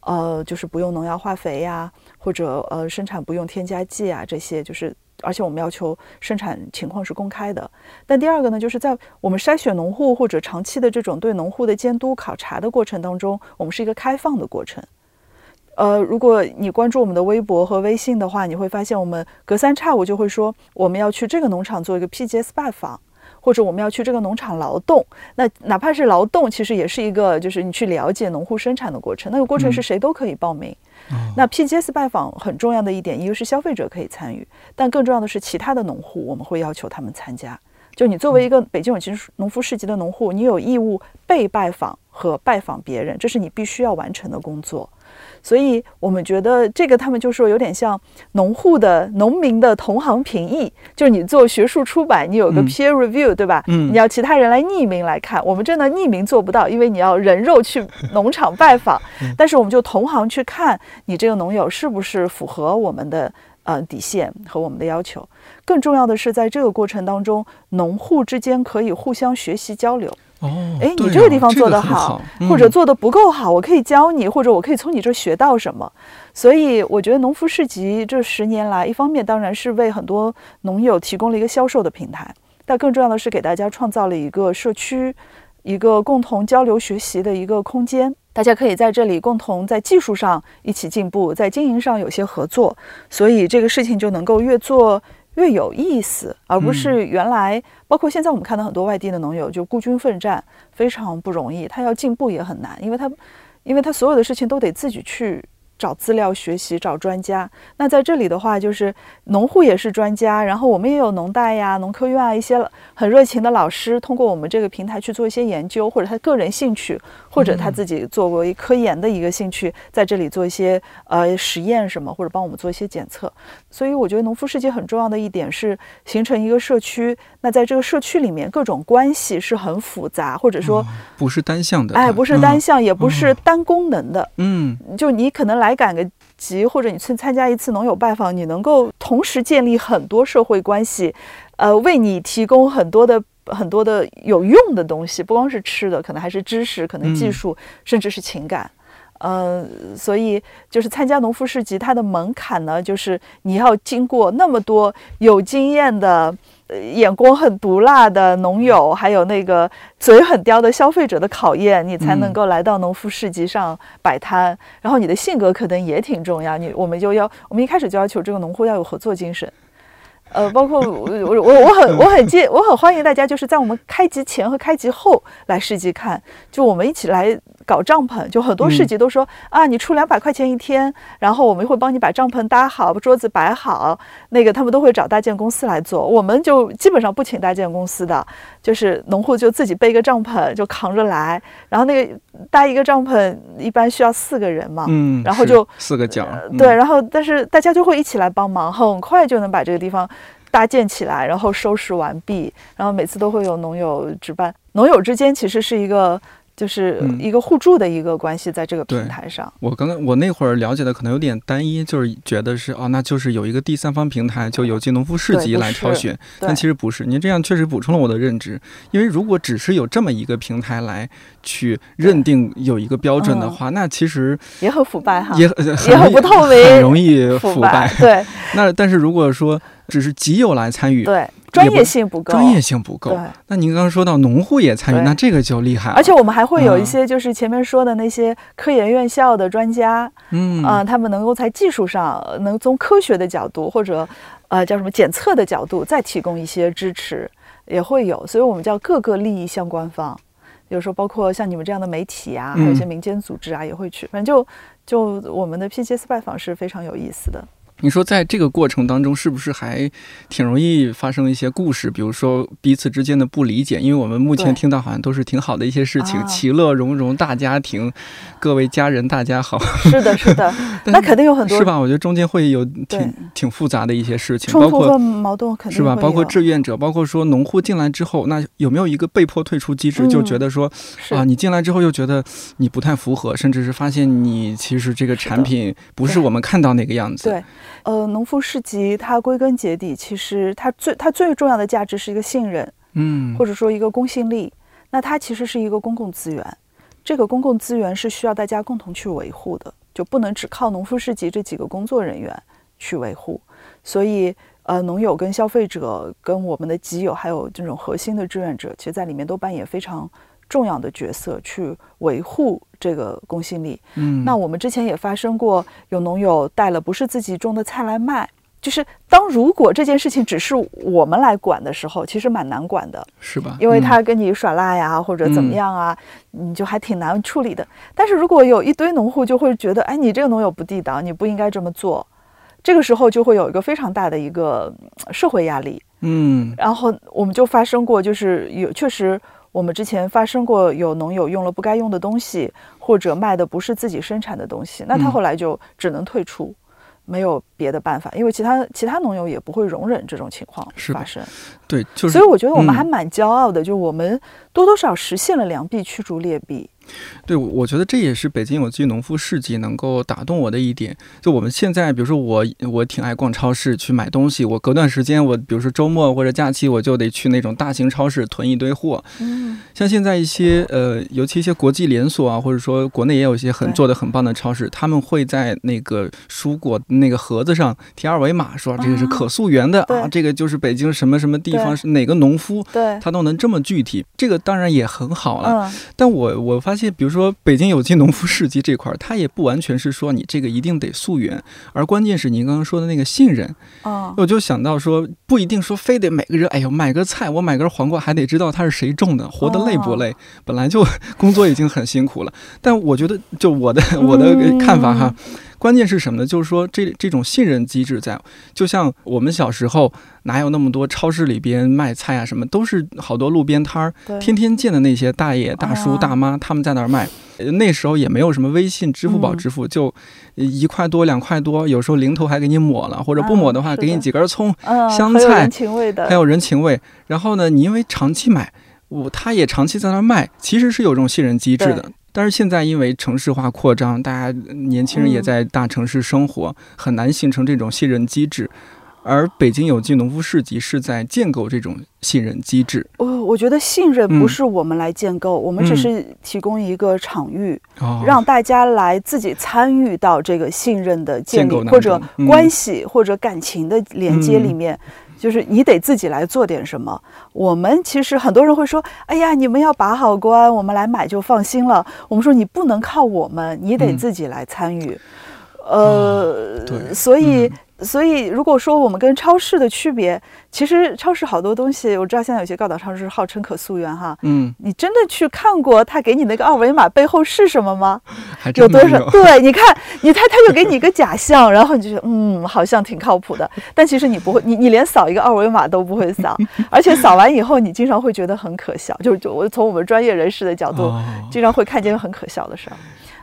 Speaker 2: 呃，就是不用农药化肥呀，或者呃生产不用添加剂啊，这些就是，而且我们要求生产情况是公开的。但第二个呢，就是在我们筛选农户或者长期的这种对农户的监督考察的过程当中，我们是一个开放的过程。呃，如果你关注我们的微博和微信的话，你会发现我们隔三差五就会说我们要去这个农场做一个 PGS 拜访，或者我们要去这个农场劳动。那哪怕是劳动，其实也是一个就是你去了解农户生产的过程。那个过程是谁都可以报名。那 PGS 拜访很重要的一点，一个是消费者可以参与，但更重要的是其他的农户，我们会要求他们参加。就你作为一个北京有机农夫市集的农户，你有义务被拜访和拜访别人，这是你必须要完成的工作。所以我们觉得这个他们就说有点像农户的农民的同行评议，就是你做学术出版，你有个 peer review，对吧？嗯，你要其他人来匿名来看，我们真的匿名做不到，因为你要人肉去农场拜访。但是我们就同行去看你这个农友是不是符合我们的呃底线和我们的要求。更重要的是，在这个过程当中，农户之间可以互相学习交流。
Speaker 1: 哦，
Speaker 2: 哎，你这个地方做得
Speaker 1: 好，
Speaker 2: 或者做得不够好，我可以教你，或者我可以从你这学到什么。所以我觉得农夫市集这十年来，一方面当然是为很多农友提供了一个销售的平台，但更重要的是给大家创造了一个社区，一个共同交流学习的一个空间。大家可以在这里共同在技术上一起进步，在经营上有些合作，所以这个事情就能够越做。越有意思，而不是原来，包括现在我们看到很多外地的农友就孤军奋战，非常不容易，他要进步也很难，因为他，因为他所有的事情都得自己去。找资料学习，找专家。那在这里的话，就是农户也是专家，然后我们也有农大呀、农科院啊一些很热情的老师，通过我们这个平台去做一些研究，或者他个人兴趣，或者他自己作为科研的一个兴趣，在这里做一些呃实验什么，或者帮我们做一些检测。所以我觉得农夫世界很重要的一点是形成一个社区。那在这个社区里面，各种关系是很复杂，或者说
Speaker 1: 不是单向的，
Speaker 2: 哎，不是单向，也不是单功能的。嗯，就你可能来。赶个集，或者你去参加一次农友拜访，你能够同时建立很多社会关系，呃，为你提供很多的很多的有用的东西，不光是吃的，可能还是知识，可能技术，甚至是情感。嗯，所以就是参加农夫市集，它的门槛呢，就是你要经过那么多有经验的。眼光很毒辣的农友，还有那个嘴很刁的消费者的考验，你才能够来到农夫市集上摆摊。然后你的性格可能也挺重要，你我们就要我们一开始就要求这个农户要有合作精神。呃，包括我我我很我很介我很欢迎大家就是在我们开集前和开集后来试集看，就我们一起来。搞帐篷，就很多市集都说啊，你出两百块钱一天，然后我们会帮你把帐篷搭好，把桌子摆好。那个他们都会找搭建公司来做，我们就基本上不请搭建公司的，就是农户就自己背一个帐篷就扛着来，然后那个搭一个帐篷一般需要四个人嘛，嗯，然后就
Speaker 1: 四个角，
Speaker 2: 对，然后但是大家就会一起来帮忙，很快就能把这个地方搭建起来，然后收拾完毕，然后每次都会有农友值班，农友之间其实是一个。就是一个互助的一个关系，在这个平台上。
Speaker 1: 我刚刚我那会儿了解的可能有点单一，就是觉得是哦，那就是有一个第三方平台，就有机农夫市集来挑选。但其实不是，您这样确实补充了我的认知。因为如果只是有这么一个平台来去认定有一个标准的话，那其实
Speaker 2: 也很腐败哈，
Speaker 1: 也
Speaker 2: 也很不透明，
Speaker 1: 很容易腐败。
Speaker 2: 对。
Speaker 1: 那但是如果说只是集友来参与，
Speaker 2: 对。专业性不够，
Speaker 1: 专业性不够。
Speaker 2: 对，
Speaker 1: 那您刚刚说到农户也参与，那这个就厉害了。
Speaker 2: 而且我们还会有一些，就是前面说的那些科研院校的专家，嗯啊，他们能够在技术上，能从科学的角度或者呃叫什么检测的角度，再提供一些支持，也会有。所以我们叫各个利益相关方，有时候包括像你们这样的媒体啊，还有一些民间组织啊，也会去。反正就就我们的 PGS 拜访是非常有意思的。
Speaker 1: 你说在这个过程当中，是不是还挺容易发生一些故事？比如说彼此之间的不理解，因为我们目前听到好像都是挺好的一些事情，其乐融融，大家庭，各位家人，大家好。
Speaker 2: 是的，是的，那肯定有很多，
Speaker 1: 是吧？我觉得中间会有挺挺复杂的一些事情，
Speaker 2: 冲突和矛盾，肯定
Speaker 1: 是吧？包括志愿者，包括说农户进来之后，那有没有一个被迫退出机制？就觉得说啊，你进来之后又觉得你不太符合，甚至是发现你其实这个产品不是我们看到那个样子。
Speaker 2: 对。呃，农夫市集它归根结底，其实它最它最重要的价值是一个信任，嗯，或者说一个公信力。那它其实是一个公共资源，这个公共资源是需要大家共同去维护的，就不能只靠农夫市集这几个工作人员去维护。所以，呃，农友跟消费者跟我们的集友，还有这种核心的志愿者，其实在里面都扮演非常。重要的角色去维护这个公信力。嗯，那我们之前也发生过，有农友带了不是自己种的菜来卖。就是当如果这件事情只是我们来管的时候，其实蛮难管的，
Speaker 1: 是吧？
Speaker 2: 因为他跟你耍赖呀，或者怎么样啊，你就还挺难处理的。但是如果有一堆农户就会觉得，哎，你这个农友不地道，你不应该这么做，这个时候就会有一个非常大的一个社会压力。嗯，然后我们就发生过，就是有确实。我们之前发生过有农友用了不该用的东西，或者卖的不是自己生产的东西，那他后来就只能退出，没有别的办法，因为其他其他农友也不会容忍这种情况发生。
Speaker 1: 对，就
Speaker 2: 是。所以我觉得我们还蛮骄傲的，就我们多多少实现了良币驱逐劣币。
Speaker 1: 对，我觉得这也是北京有机农夫市集能够打动我的一点。就我们现在，比如说我，我挺爱逛超市去买东西。我隔段时间，我比如说周末或者假期，我就得去那种大型超市囤一堆货。嗯，像现在一些呃，尤其一些国际连锁啊，或者说国内也有一些很做的很棒的超市，他们会在那个蔬果那个盒子上贴二维码，说这个是可溯源的啊，这个就是北京什么什么地方是哪个农夫，
Speaker 2: 对，
Speaker 1: 他都能这么具体。这个当然也很好了。嗯，但我我发现。比如说北京有机农夫市集这块儿，它也不完全是说你这个一定得溯源，而关键是您刚刚说的那个信任。哦，我就想到说，不一定说非得每个人，哎呦，买个菜，我买根黄瓜还得知道它是谁种的，活得累不累？本来就 工作已经很辛苦了，但我觉得，就我的 我的看法哈。关键是什么呢？就是说，这这种信任机制在，就像我们小时候哪有那么多超市里边卖菜啊，什么都是好多路边摊儿，天天见的那些大爷大叔大妈，他们在那儿卖。那时候也没有什么微信、支付宝支付，就一块多、两块多，有时候零头还给你抹了，或者不抹的话，给你几根葱、香菜，还有人情味。然后呢，你因为长期买，我他也长期在那儿卖，其实是有这种信任机制的。但是现在因为城市化扩张，大家年轻人也在大城市生活，很难形成这种信任机制。而北京有机农夫市集是在建构这种信任机制。
Speaker 2: 哦我觉得信任不是我们来建构，我们只是提供一个场域，让大家来自己参与到这个信任的建立或者关系或者感情的连接里面。就是你得自己来做点什么。我们其实很多人会说：“哎呀，你们要把好关，我们来买就放心了。”我们说你不能靠我们，你得自己来参与。呃，
Speaker 1: 对，
Speaker 2: 所以。所以，如果说我们跟超市的区别，其实超市好多东西，我知道现在有些高档超市号称可溯源哈，嗯，你真的去看过他给你那个二维码背后是什么吗？
Speaker 1: 有
Speaker 2: 多少？对，你看，你他他就给你一个假象，然后你就觉得嗯，好像挺靠谱的，但其实你不会，你你连扫一个二维码都不会扫，而且扫完以后，你经常会觉得很可笑，就就我从我们专业人士的角度，经常会看见很可笑的事儿，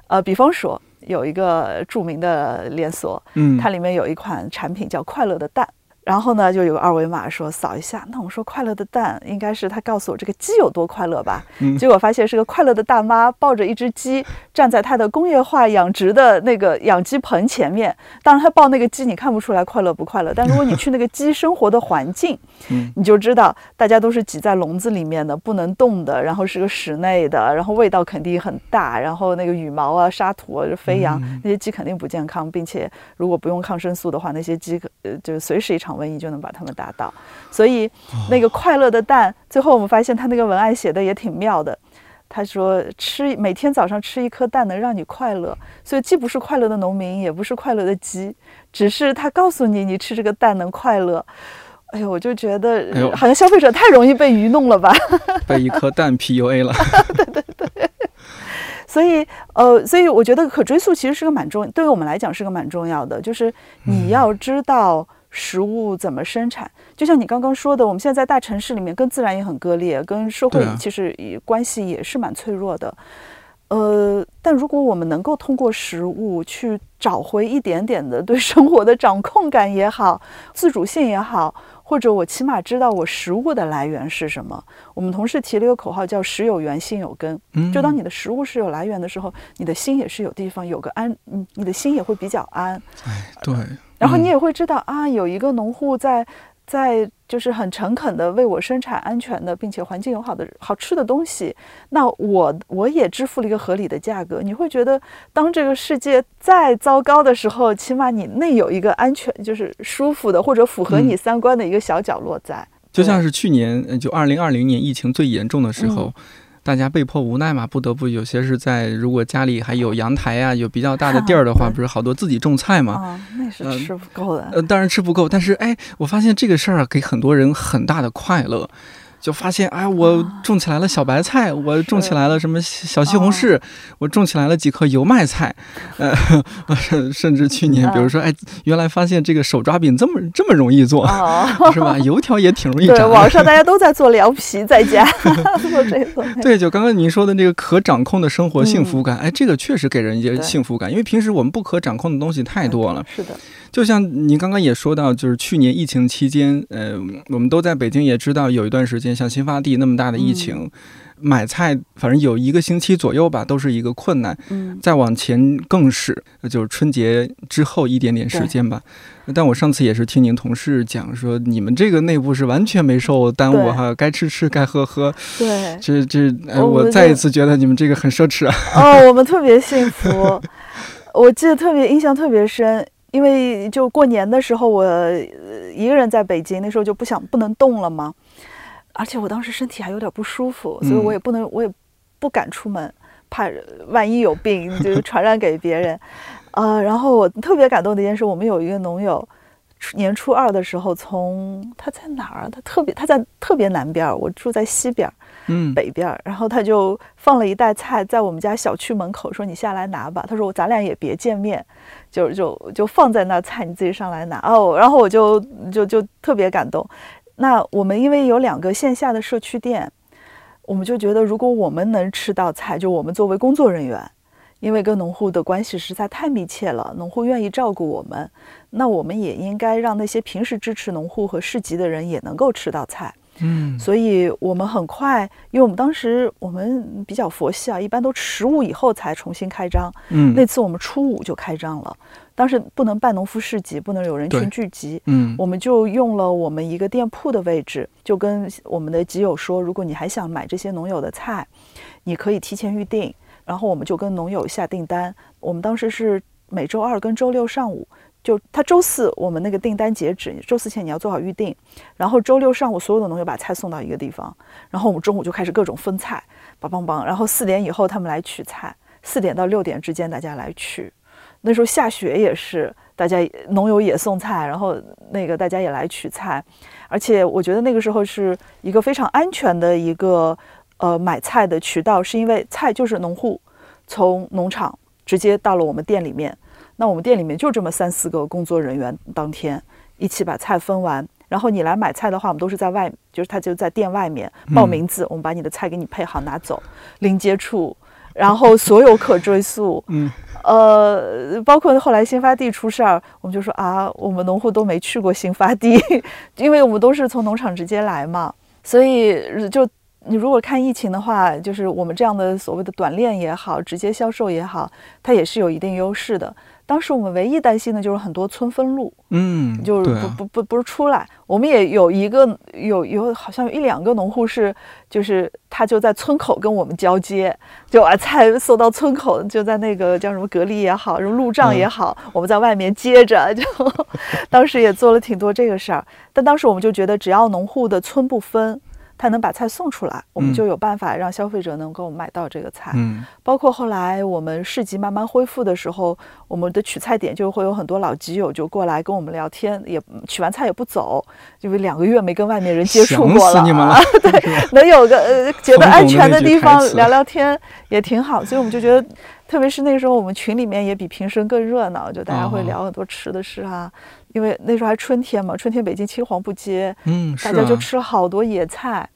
Speaker 2: 呃，比方说。有一个著名的连锁，嗯，它里面有一款产品叫快乐的蛋。然后呢，就有个二维码说扫一下。那我们说快乐的蛋应该是他告诉我这个鸡有多快乐吧？结果发现是个快乐的大妈抱着一只鸡站在他的工业化养殖的那个养鸡棚前面。当然，他抱那个鸡你看不出来快乐不快乐。但如果你去那个鸡生活的环境，你就知道大家都是挤在笼子里面的，不能动的，然后是个室内的，然后味道肯定很大，然后那个羽毛啊、沙土啊飞扬，那些鸡肯定不健康，并且如果不用抗生素的话，那些鸡呃就是随时一场。场瘟疫就能把他们打倒。所以那个快乐的蛋，最后我们发现他那个文案写的也挺妙的。他说吃每天早上吃一颗蛋能让你快乐，所以既不是快乐的农民，也不是快乐的鸡，只是他告诉你你吃这个蛋能快乐。哎呦，我就觉得好像消费者太容易被愚弄了吧？
Speaker 1: 被一颗蛋 PUA 了。
Speaker 2: 对对对。所以呃，所以我觉得可追溯其实是个蛮重，对于我们来讲是个蛮重要的，就是你要知道。食物怎么生产？就像你刚刚说的，我们现在在大城市里面，跟自然也很割裂，跟社会其实关系也是蛮脆弱的。呃，但如果我们能够通过食物去找回一点点的对生活的掌控感也好，自主性也好，或者我起码知道我食物的来源是什么。我们同事提了一个口号叫“食有源，心有根”。嗯，就当你的食物是有来源的时候，你的心也是有地方有个安，嗯，你的心也会比较安。
Speaker 1: 哎，对。
Speaker 2: 然后你也会知道啊，有一个农户在在就是很诚恳的为我生产安全的并且环境友好的好吃的东西，那我我也支付了一个合理的价格。你会觉得，当这个世界再糟糕的时候，起码你内有一个安全，就是舒服的或者符合你三观的一个小角落在。
Speaker 1: 就像是去年，就二零二零年疫情最严重的时候。大家被迫无奈嘛，不得不有些是在如果家里还有阳台呀，有比较大的地儿的话，不是好多自己种菜嘛。
Speaker 2: 啊，那是吃不够的。
Speaker 1: 呃，当然吃不够，但是哎，我发现这个事儿给很多人很大的快乐。就发现，哎，我种起来了小白菜，我种起来了什么小西红柿，我种起来了几棵油麦菜，呃，甚至去年，比如说，哎，原来发现这个手抓饼这么这么容易做，是吧？油条也挺容易炸。
Speaker 2: 对，网上大家都在做凉皮，在家 做这个。
Speaker 1: 对，就刚刚您说的那个可掌控的生活幸福感，哎，这个确实给人一些幸福感，因为平时我们不可掌控的东西太多了。
Speaker 2: 是的。
Speaker 1: 就像您刚刚也说到，就是去年疫情期间，呃，我们都在北京也知道有一段时间，像新发地那么大的疫情，买菜反正有一个星期左右吧，都是一个困难。嗯，再往前更是，就是春节之后一点点时间吧。但我上次也是听您同事讲说，你们这个内部是完全没受耽误哈，该吃吃，该喝喝。
Speaker 2: 对，
Speaker 1: 这这，我再一次觉得你们这个很奢侈啊。
Speaker 2: 哦，我们特别幸福，我记得特别印象特别深。因为就过年的时候，我一个人在北京，那时候就不想不能动了嘛，而且我当时身体还有点不舒服，所以我也不能，我也不敢出门，怕万一有病就传染给别人。呃，然后我特别感动的一件事，我们有一个农友，年初二的时候从他在哪儿？他特别他在特别南边，我住在西边。嗯，北边儿，然后他就放了一袋菜在我们家小区门口，说你下来拿吧。他说咱俩也别见面，就就就放在那菜，你自己上来拿哦。然后我就就就特别感动。那我们因为有两个线下的社区店，我们就觉得如果我们能吃到菜，就我们作为工作人员，因为跟农户的关系实在太密切了，农户愿意照顾我们，那我们也应该让那些平时支持农户和市集的人也能够吃到菜。嗯，所以我们很快，因为我们当时我们比较佛系啊，一般都十五以后才重新开张。嗯，那次我们初五就开张了，当时不能办农夫市集，不能有人群聚集。嗯，我们就用了我们一个店铺的位置，就跟我们的集友说，如果你还想买这些农友的菜，你可以提前预定。然后我们就跟农友下订单，我们当时是每周二跟周六上午。就他周四我们那个订单截止，周四前你要做好预定，然后周六上午所有的农友把菜送到一个地方，然后我们中午就开始各种分菜，梆梆梆，然后四点以后他们来取菜，四点到六点之间大家来取，那时候下雪也是，大家农友也送菜，然后那个大家也来取菜，而且我觉得那个时候是一个非常安全的一个呃买菜的渠道，是因为菜就是农户从农场直接到了我们店里面。那我们店里面就这么三四个工作人员，当天一起把菜分完。然后你来买菜的话，我们都是在外，就是他就在店外面报名字，我们把你的菜给你配好拿走，零接触，然后所有可追溯。嗯，呃，包括后来新发地出事儿，我们就说啊，我们农户都没去过新发地，因为我们都是从农场直接来嘛，所以就你如果看疫情的话，就是我们这样的所谓的短链也好，直接销售也好，它也是有一定优势的。当时我们唯一担心的就是很多村分路，
Speaker 1: 嗯，
Speaker 2: 就是不不不不是出来。我们也有一个有有好像有一两个农户是，就是他就在村口跟我们交接，就把菜送到村口，就在那个叫什么隔离也好，什么路障也好，我们在外面接着，就 当时也做了挺多这个事儿。但当时我们就觉得，只要农户的村不分。他能把菜送出来，我们就有办法让消费者能够买到这个菜。
Speaker 1: 嗯，
Speaker 2: 包括后来我们市集慢慢恢复的时候，我们的取菜点就会有很多老集友就过来跟我们聊天，也取完菜也不走，因为两个月没跟外面人接触过了。对，能有个呃觉得安全的地方聊聊天也挺好，所以我们就觉得。特别是那时候，我们群里面也比平时更热闹，就大家会聊很多吃的事啊。因为那时候还春天嘛，春天北京青黄不接，
Speaker 1: 嗯，
Speaker 2: 大家就吃好多野菜，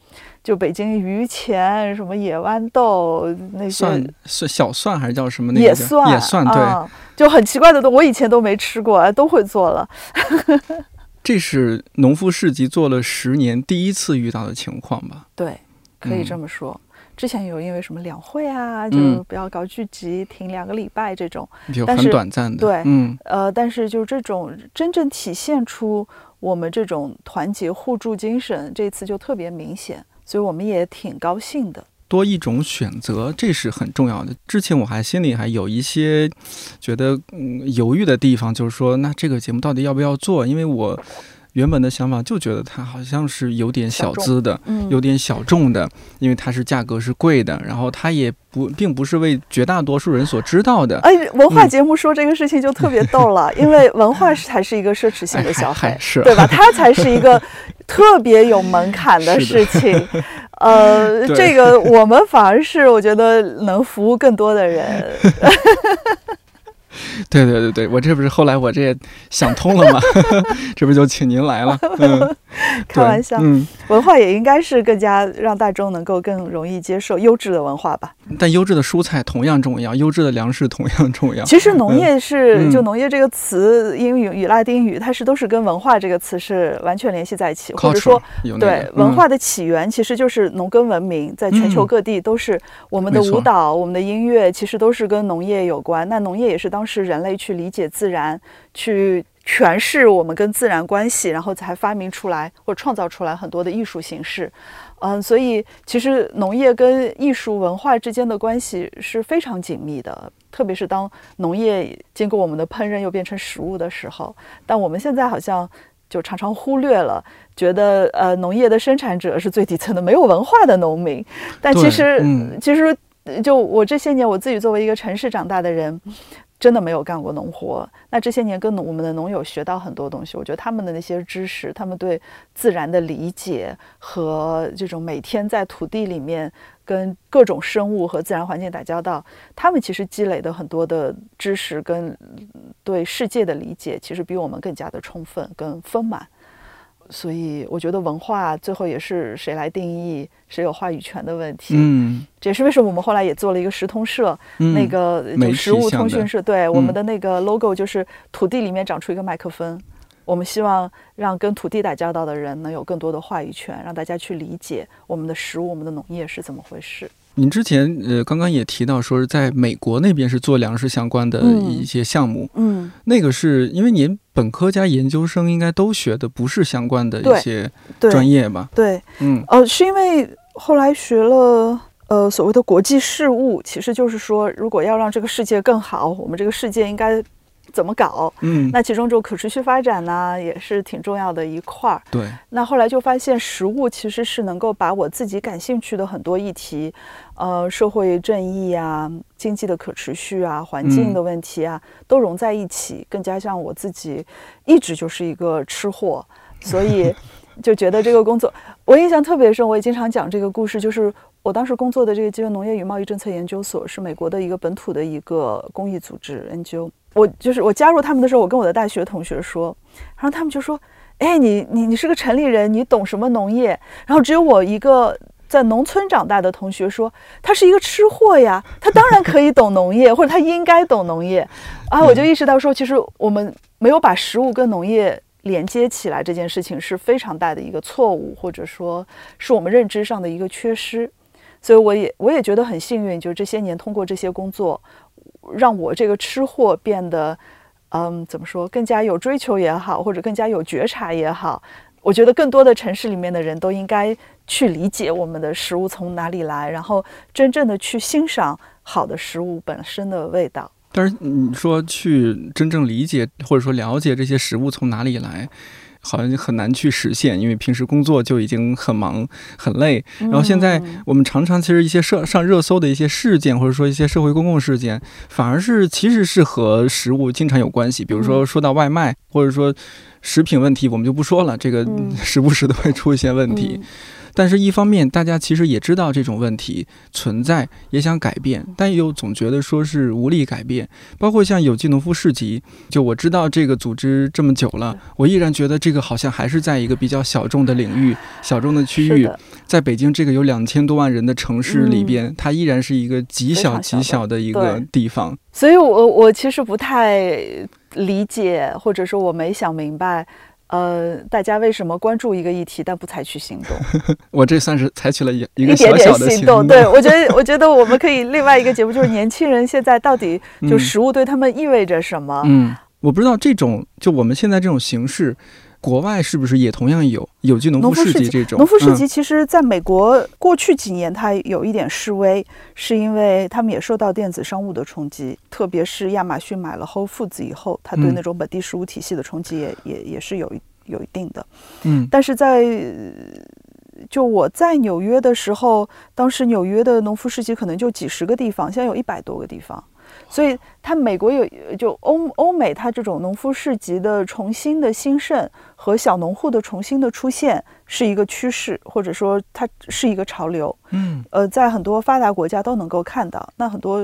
Speaker 2: 就北京榆钱、什么野豌豆那些
Speaker 1: 蒜是小蒜还是叫什么？
Speaker 2: 野蒜，
Speaker 1: 野蒜对，
Speaker 2: 就很奇怪的东，我以前都没吃过，都会做了。
Speaker 1: 这是农夫市集做了十年第一次遇到的情况吧？
Speaker 2: 对，可以这么说。之前有因为什么两会啊，就不要搞聚集，停两个礼拜这种，
Speaker 1: 就很短暂的。
Speaker 2: 对，
Speaker 1: 嗯，
Speaker 2: 呃，但是就这种真正体现出我们这种团结互助精神，这次就特别明显，所以我们也挺高兴的。
Speaker 1: 多一种选择，这是很重要的。之前我还心里还有一些觉得嗯犹豫的地方，就是说，那这个节目到底要不要做？因为我。原本的想法就觉得它好像是有点小资的，有点小众的，因为它是价格是贵的，然后它也不并不是为绝大多数人所知道的。
Speaker 2: 哎，文化节目说这个事情就特别逗了，因为文化才是一个奢侈性的消费，对吧？它才是一个特别有门槛的事情。呃，这个我们反而是我觉得能服务更多的人。
Speaker 1: 对对对对，我这不是后来我这也想通了吗？这不就请您来了？嗯，
Speaker 2: 开玩笑，嗯，文化也应该是更加让大众能够更容易接受优质的文化吧。
Speaker 1: 但优质的蔬菜同样重要，优质的粮食同样重要。
Speaker 2: 其实农业是就农业这个词，英语与拉丁语，它是都是跟文化这个词是完全联系在一起，或者说对文化的起源其实就是农耕文明，在全球各地都是我们的舞蹈、我们的音乐，其实都是跟农业有关。那农业也是当时人类去理解自然、去诠释我们跟自然关系，然后才发明出来或创造出来很多的艺术形式。嗯，所以其实农业跟艺术文化之间的关系是非常紧密的，特别是当农业经过我们的烹饪又变成食物的时候。但我们现在好像就常常忽略了，觉得呃农业的生产者是最底层的没有文化的农民。但其实，其实就我这些年我自己作为一个城市长大的人。真的没有干过农活，那这些年跟我们的农友学到很多东西。我觉得他们的那些知识，他们对自然的理解和这种每天在土地里面跟各种生物和自然环境打交道，他们其实积累的很多的知识跟对世界的理解，其实比我们更加的充分、跟丰满。所以我觉得文化最后也是谁来定义谁有话语权的问题。
Speaker 1: 嗯，
Speaker 2: 这也是为什么我们后来也做了一个食通社，那个食物通讯社。对，我们的那个 logo 就是土地里面长出一个麦克风。我们希望让跟土地打交道的人能有更多的话语权，让大家去理解我们的食物、我们的农业是怎么回事。
Speaker 1: 您之前呃刚刚也提到说是在美国那边是做粮食相关的一些项目，
Speaker 2: 嗯，
Speaker 1: 那个是因为您本科加研究生应该都学的不是相关的一些专业吧？
Speaker 2: 对，嗯，呃，是因为后来学了呃所谓的国际事务，其实就是说如果要让这个世界更好，我们这个世界应该。怎么搞？
Speaker 1: 嗯，
Speaker 2: 那其中就可持续发展呢，也是挺重要的一块儿。
Speaker 1: 对，
Speaker 2: 那后来就发现，食物其实是能够把我自己感兴趣的很多议题，呃，社会正义啊、经济的可持续啊、环境的问题啊，都融在一起，更加像我自己一直就是一个吃货，所以 就觉得这个工作我印象特别深。我也经常讲这个故事，就是我当时工作的这个基润农业与贸易政策研究所是美国的一个本土的一个公益组织 NGO。我就是我加入他们的时候，我跟我的大学同学说，然后他们就说：“哎，你你你是个城里人，你懂什么农业？”然后只有我一个在农村长大的同学说：“他是一个吃货呀，他当然可以懂农业，或者他应该懂农业。”啊，我就意识到说，其实我们没有把食物跟农业连接起来这件事情是非常大的一个错误，或者说是我们认知上的一个缺失。所以我也我也觉得很幸运，就是这些年通过这些工作，让我这个吃货变得，嗯，怎么说，更加有追求也好，或者更加有觉察也好。我觉得更多的城市里面的人都应该去理解我们的食物从哪里来，然后真正的去欣赏好的食物本身的味道。
Speaker 1: 但是你说去真正理解或者说了解这些食物从哪里来，好像很难去实现，因为平时工作就已经很忙很累。然后现在我们常常其实一些上上热搜的一些事件，或者说一些社会公共事件，反而是其实是和食物经常有关系。比如说说到外卖，或者说食品问题，我们就不说了，这个时不时都会出一些问题。但是，一方面，大家其实也知道这种问题存在，也想改变，但又总觉得说是无力改变。包括像有机农夫市集，就我知道这个组织这么久了，我依然觉得这个好像还是在一个比较小众的领域、小众的区域。在北京这个有两千多万人的城市里边，它依然是一个极小极小的一个地方。
Speaker 2: 所以，我我其实不太理解，或者说我没想明白。呃，大家为什么关注一个议题但不采取行动？
Speaker 1: 我这算是采取了一
Speaker 2: 一
Speaker 1: 个小小的
Speaker 2: 行动。对我觉得，我觉得我们可以另外一个节目，就是年轻人现在到底 就食物对他们意味着什么？
Speaker 1: 嗯，我不知道这种就我们现在这种形式。国外是不是也同样有有机农夫市集这种？
Speaker 2: 农夫市集其实在美国过去几年它有一点示威，是因为他们也受到电子商务的冲击，特别是亚马逊买了 Whole Foods 以后，它对那种本地食物体系的冲击也也也是有有一定的。
Speaker 1: 嗯，
Speaker 2: 但是在就我在纽约的时候，当时纽约的农夫市集可能就几十个地方，现在有一百多个地方。所以，它美国有就欧欧美，它这种农夫市集的重新的兴盛和小农户的重新的出现是一个趋势，或者说它是一个潮流。
Speaker 1: 嗯，
Speaker 2: 呃，在很多发达国家都能够看到。那很多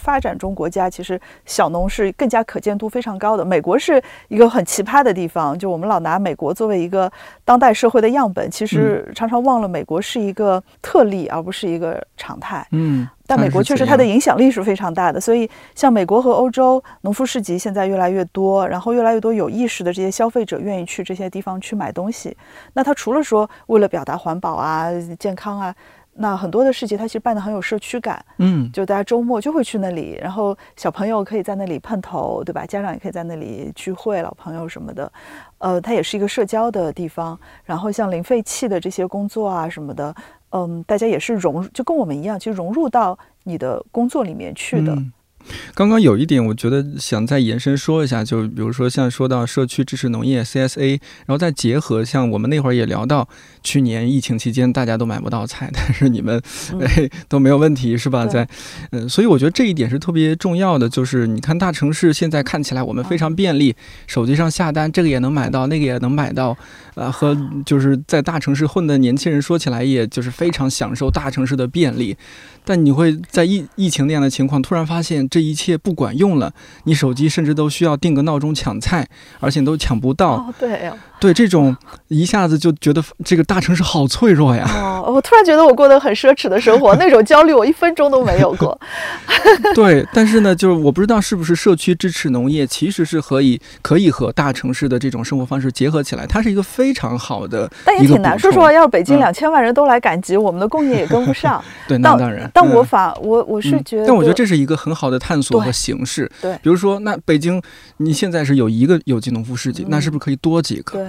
Speaker 2: 发展中国家其实小农是更加可见度非常高的。美国是一个很奇葩的地方，就我们老拿美国作为一个当代社会的样本，其实常常忘了美国是一个特例，而不是一个常态。
Speaker 1: 嗯。
Speaker 2: 但美国确实它的影响力是非常大的，所以像美国和欧洲农夫市集现在越来越多，然后越来越多有意识的这些消费者愿意去这些地方去买东西。那他除了说为了表达环保啊、健康啊，那很多的市集它其实办的很有社区感。
Speaker 1: 嗯，
Speaker 2: 就大家周末就会去那里，然后小朋友可以在那里碰头，对吧？家长也可以在那里聚会，老朋友什么的。呃，它也是一个社交的地方。然后像零废弃的这些工作啊什么的。嗯，大家也是融，就跟我们一样，其实融入到你的工作里面去的。
Speaker 1: 刚刚有一点，我觉得想再延伸说一下，就比如说像说到社区支持农业 CSA，然后再结合像我们那会儿也聊到，去年疫情期间大家都买不到菜，但是你们哎都没有问题是吧？在嗯，所以我觉得这一点是特别重要的，就是你看大城市现在看起来我们非常便利，手机上下单这个也能买到，那个也能买到，啊，和就是在大城市混的年轻人说起来，也就是非常享受大城市的便利。但你会在疫疫情那样的情况，突然发现这一切不管用了，你手机甚至都需要定个闹钟抢菜，而且都抢不到。
Speaker 2: 对。
Speaker 1: 对这种一下子就觉得这个大城市好脆弱呀！
Speaker 2: 哦，我突然觉得我过得很奢侈的生活，那种焦虑我一分钟都没有过。
Speaker 1: 对，但是呢，就是我不知道是不是社区支持农业，其实是可以可以和大城市的这种生活方式结合起来，它是一个非常好的。
Speaker 2: 但也挺难，说实话，要北京两千万人都来赶集，我们的供应也跟不上。
Speaker 1: 对，那当然。
Speaker 2: 但我反我我是觉得，
Speaker 1: 但我觉得这是一个很好的探索和形式。
Speaker 2: 对，
Speaker 1: 比如说，那北京你现在是有一个有机农夫市集，那是不是可以多几个？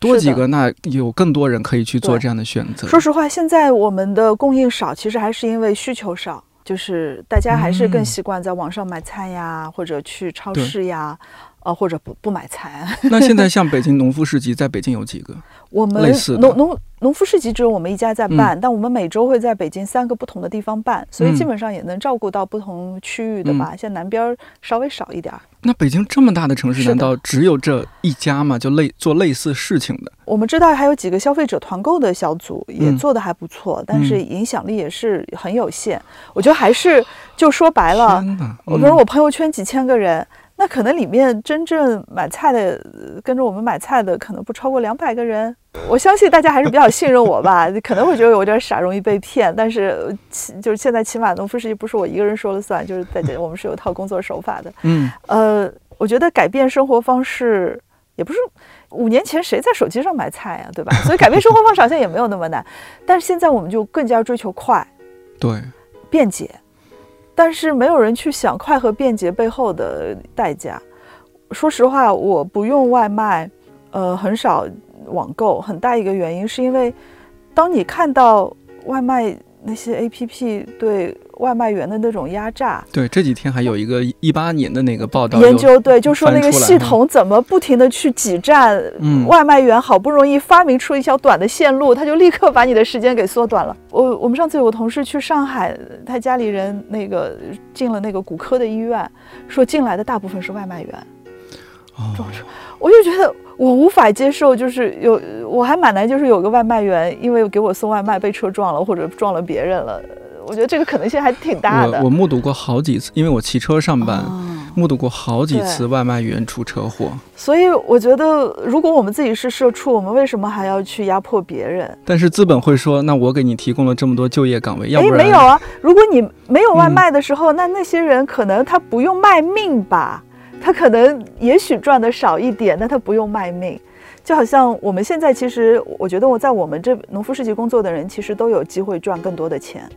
Speaker 2: 对。
Speaker 1: 多几个，那有更多人可以去做这样的选择。
Speaker 2: 说实话，现在我们的供应少，其实还是因为需求少，就是大家还是更习惯在网上买菜呀，或者去超市呀。呃，或者不不买菜。
Speaker 1: 那现在像北京 农夫市集，在北京有几个？
Speaker 2: 我们农农农夫市集只有我们一家在办，但我们每周会在北京三个不同的地方办，所以基本上也能照顾到不同区域的吧。像南边稍微少一点。
Speaker 1: 那北京这么大的城市，难道只有这一家吗？就类做类似事情的？
Speaker 2: 我们知道还有几个消费者团购的小组也做的还不错，但是影响力也是很有限。我觉得还是就说白了，我比如我朋友圈几千个人。那可能里面真正买菜的，跟着我们买菜的可能不超过两百个人。我相信大家还是比较信任我吧，可能会觉得有点傻，容易被骗。但是，就是现在起码农夫市集不是我一个人说了算，就是在这我们是有套工作手法的。
Speaker 1: 嗯，
Speaker 2: 呃，我觉得改变生活方式也不是五年前谁在手机上买菜呀，对吧？所以改变生活方式好像也没有那么难。但是现在我们就更加追求快，
Speaker 1: 对，
Speaker 2: 便捷。但是没有人去想快和便捷背后的代价。说实话，我不用外卖，呃，很少网购，很大一个原因是因为，当你看到外卖那些 APP 对。外卖员的那种压榨，
Speaker 1: 对这几天还有一个一八年的那个报道
Speaker 2: 研究，对，就说那个系统怎么不停的去挤占嗯。外卖员，好不容易发明出一条短的线路，他就立刻把你的时间给缩短了。我我们上次有个同事去上海，他家里人那个进了那个骨科的医院，说进来的大部分是外卖员，
Speaker 1: 哦，
Speaker 2: 我就觉得我无法接受，就是有我还蛮难，就是有个外卖员因为给我送外卖被车撞了，或者撞了别人了。我觉得这个可能性还挺大
Speaker 1: 的。我我目睹过好几次，因为我骑车上班，目睹过好几次外卖员出车祸。
Speaker 2: 所以我觉得，如果我们自己是社畜，我们为什么还要去压迫别人？
Speaker 1: 但是资本会说：“那我给你提供了这么多就业岗位，要不然……”
Speaker 2: 没有啊。如果你没有外卖的时候，那那些人可能他不用卖命吧？他可能也许赚的少一点，但他不用卖命。就好像我们现在，其实我觉得我在我们这农夫市集工作的人，其实都有机会赚更多的钱。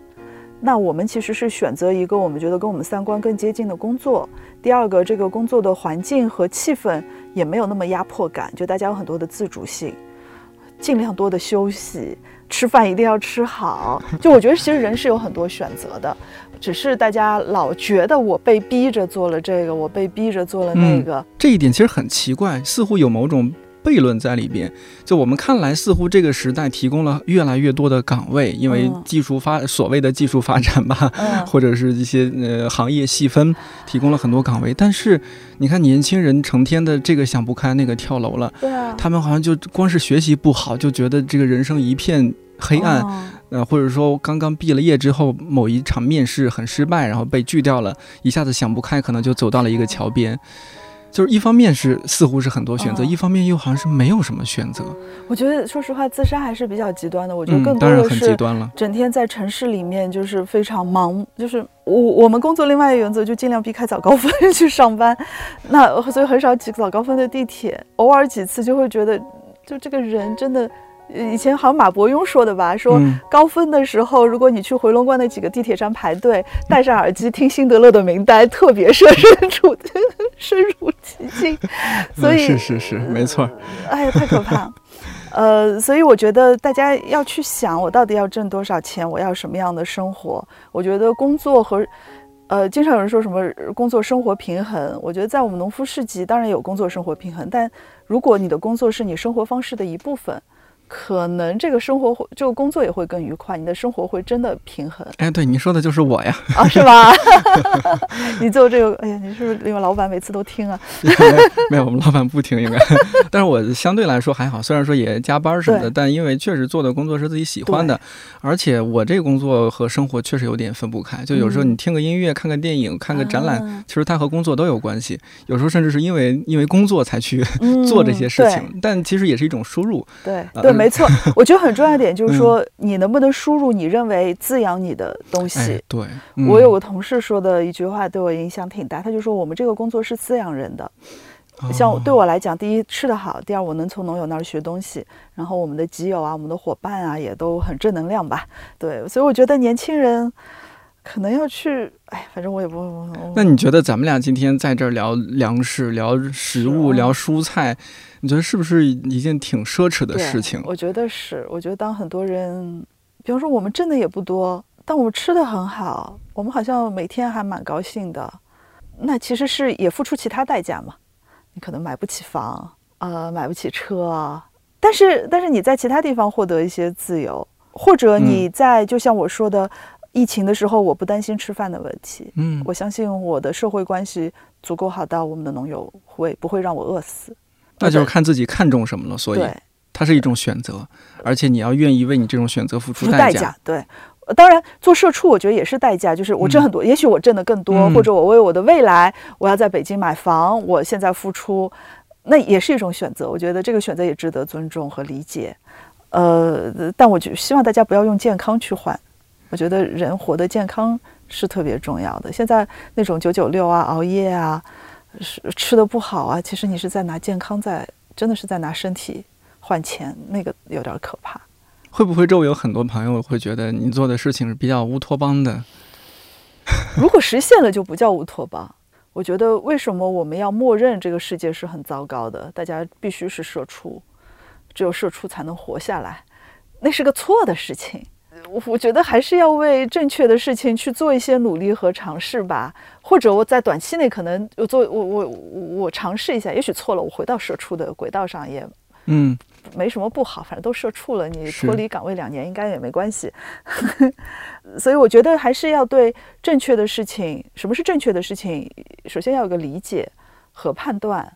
Speaker 2: 那我们其实是选择一个我们觉得跟我们三观更接近的工作。第二个，这个工作的环境和气氛也没有那么压迫感，就大家有很多的自主性，尽量多的休息，吃饭一定要吃好。就我觉得，其实人是有很多选择的，只是大家老觉得我被逼着做了这个，我被逼着做了那个。
Speaker 1: 这一点其实很奇怪，似乎有某种。悖论在里边，就我们看来，似乎这个时代提供了越来越多的岗位，因为技术发所谓的技术发展吧，或者是一些呃行业细分提供了很多岗位。但是你看年轻人成天的这个想不开，那个跳楼了，
Speaker 2: 对啊，
Speaker 1: 他们好像就光是学习不好，就觉得这个人生一片黑暗，呃，或者说刚刚毕了业之后某一场面试很失败，然后被拒掉了，一下子想不开，可能就走到了一个桥边。就是一方面是似乎是很多选择，一方面又好像是没有什么选择。
Speaker 2: 我觉得说实话，自杀还是比较极端的。我觉得更
Speaker 1: 多的是
Speaker 2: 整天在城市里面就是非常忙，就是我我们工作另外一个原则就尽量避开早高峰去上班，那所以很少挤早高峰的地铁，偶尔几次就会觉得，就这个人真的。以前好像马伯庸说的吧，说高峰的时候，如果你去回龙观那几个地铁站排队，戴上耳机听辛德勒的名单，特别深入 深入其境。所以
Speaker 1: 是是是，没错。
Speaker 2: 哎呀，太可怕。呃，所以我觉得大家要去想，我到底要挣多少钱，我要什么样的生活？我觉得工作和呃，经常有人说什么工作生活平衡，我觉得在我们农夫市集当然有工作生活平衡，但如果你的工作是你生活方式的一部分。可能这个生活会，这个工作也会更愉快，你的生活会真的平衡。
Speaker 1: 哎，对，你说的就是我呀，
Speaker 2: 啊，是吧？你做这个，哎呀，你是不是因为老板每次都听啊？
Speaker 1: 没有，我们老板不听，应该。但是我相对来说还好，虽然说也加班什么的，但因为确实做的工作是自己喜欢的，而且我这个工作和生活确实有点分不开。就有时候你听个音乐、看个电影、看个展览，其实它和工作都有关系。有时候甚至是因为因为工作才去做这些事情，但其实也是一种输入。
Speaker 2: 对对。没错，我觉得很重要一点就是说，你能不能输入你认为滋养你的东西？
Speaker 1: 对，
Speaker 2: 我有个同事说的一句话对我影响挺大，他就说我们这个工作是滋养人的。像对我来讲，第一吃得好，第二我能从农友那儿学东西，然后我们的基友啊，我们的伙伴啊，也都很正能量吧。对，所以我觉得年轻人。可能要去，哎，反正我也不会。
Speaker 1: 那你觉得咱们俩今天在这儿聊粮食、聊食物、聊蔬菜，你觉得是不是一件挺奢侈的事情？
Speaker 2: 我觉得是。我觉得当很多人，比方说我们挣的也不多，但我们吃的很好，我们好像每天还蛮高兴的。那其实是也付出其他代价嘛？你可能买不起房，呃，买不起车，但是但是你在其他地方获得一些自由，或者你在就像我说的。疫情的时候，我不担心吃饭的问题。嗯，我相信我的社会关系足够好，到我们的农友会不会让我饿死？
Speaker 1: 那就是看自己看重什么了。所以，它是一种选择，而且你要愿意为你这种选择付出代
Speaker 2: 价。对，当然做社畜，我觉得也是代价。就是我挣很多，也许我挣的更多，或者我为我的未来，我要在北京买房，我现在付出，那也是一种选择。我觉得这个选择也值得尊重和理解。呃，但我就希望大家不要用健康去换。我觉得人活得健康是特别重要的。现在那种九九六啊、熬夜啊、是吃的不好啊，其实你是在拿健康在真的是在拿身体换钱，那个有点可怕。
Speaker 1: 会不会周围有很多朋友会觉得你做的事情是比较乌托邦的？
Speaker 2: 如果实现了就不叫乌托邦。我觉得为什么我们要默认这个世界是很糟糕的？大家必须是社畜，只有社畜才能活下来，那是个错的事情。我我觉得还是要为正确的事情去做一些努力和尝试吧。或者我在短期内可能我做我我我尝试一下，也许错了，我回到社畜的轨道上也
Speaker 1: 嗯。
Speaker 2: 没什么不好，反正都社畜了，你脱离岗位两年应该也没关系。所以我觉得还是要对正确的事情，什么是正确的事情，首先要有个理解和判断，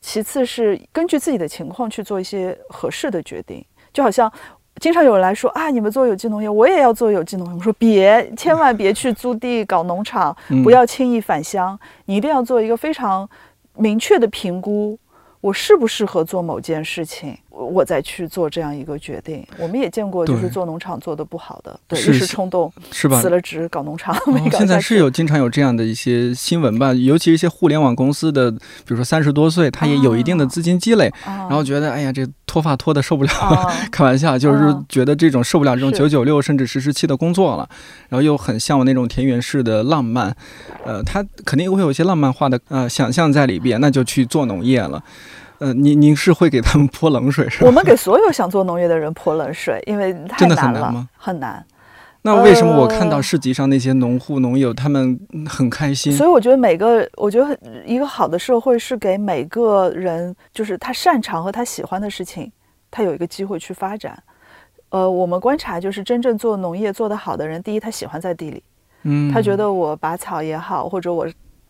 Speaker 2: 其次是根据自己的情况去做一些合适的决定。就好像经常有人来说啊，你们做有机农业，我也要做有机农业。我说别，千万别去租地搞农场，不要轻易返乡，你一定要做一个非常明确的评估。我适不适合做某件事情，我再去做这样一个决定。我们也见过，就是做农场做的不好的，对，一时冲动，
Speaker 1: 是吧？
Speaker 2: 辞了职搞农场。
Speaker 1: 现在是有经常有这样的一些新闻吧，尤其是一些互联网公司的，比如说三十多岁，他也有一定的资金积累，然后觉得哎呀，这脱发脱的受不了，开玩笑，就是觉得这种受不了这种九九六甚至十十七的工作了，然后又很向往那种田园式的浪漫，呃，他肯定会有一些浪漫化的呃想象在里边，那就去做农业了。呃，您您是会给他们泼冷水是吧？
Speaker 2: 我们给所有想做农业的人泼冷水，因为太难
Speaker 1: 了，很难
Speaker 2: 很难。
Speaker 1: 那为什么我看到市集上那些农户农友他们很开心？
Speaker 2: 所以我觉得每个，我觉得一个好的社会是给每个人，就是他擅长和他喜欢的事情，他有一个机会去发展。呃，我们观察就是真正做农业做得好的人，第一他喜欢在地里，
Speaker 1: 嗯，
Speaker 2: 他觉得我拔草也好，或者我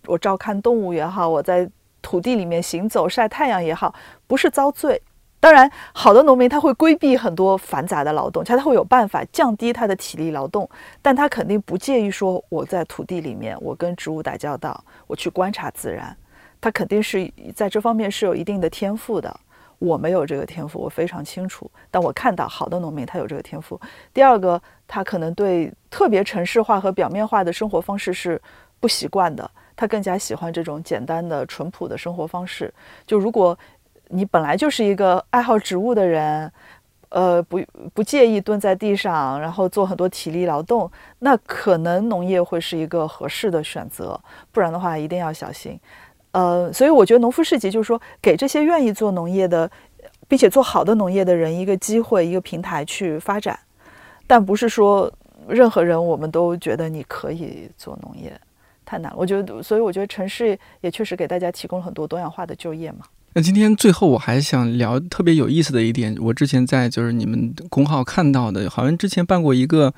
Speaker 2: 我照看动物也好，我在。土地里面行走晒太阳也好，不是遭罪。当然，好的农民他会规避很多繁杂的劳动，他他会有办法降低他的体力劳动，但他肯定不介意说我在土地里面，我跟植物打交道，我去观察自然。他肯定是在这方面是有一定的天赋的。我没有这个天赋，我非常清楚。但我看到好的农民他有这个天赋。第二个，他可能对特别城市化和表面化的生活方式是不习惯的。他更加喜欢这种简单的、淳朴的生活方式。就如果你本来就是一个爱好植物的人，呃，不不介意蹲在地上，然后做很多体力劳动，那可能农业会是一个合适的选择。不然的话，一定要小心。呃，所以我觉得农夫市集就是说，给这些愿意做农业的，并且做好的农业的人一个机会、一个平台去发展，但不是说任何人我们都觉得你可以做农业。太难了，我觉得，所以我觉得城市也确实给大家提供了很多多样化的就业嘛。
Speaker 1: 那今天最后我还想聊特别有意思的一点，我之前在就是你们公号看到的，好像之前办过一个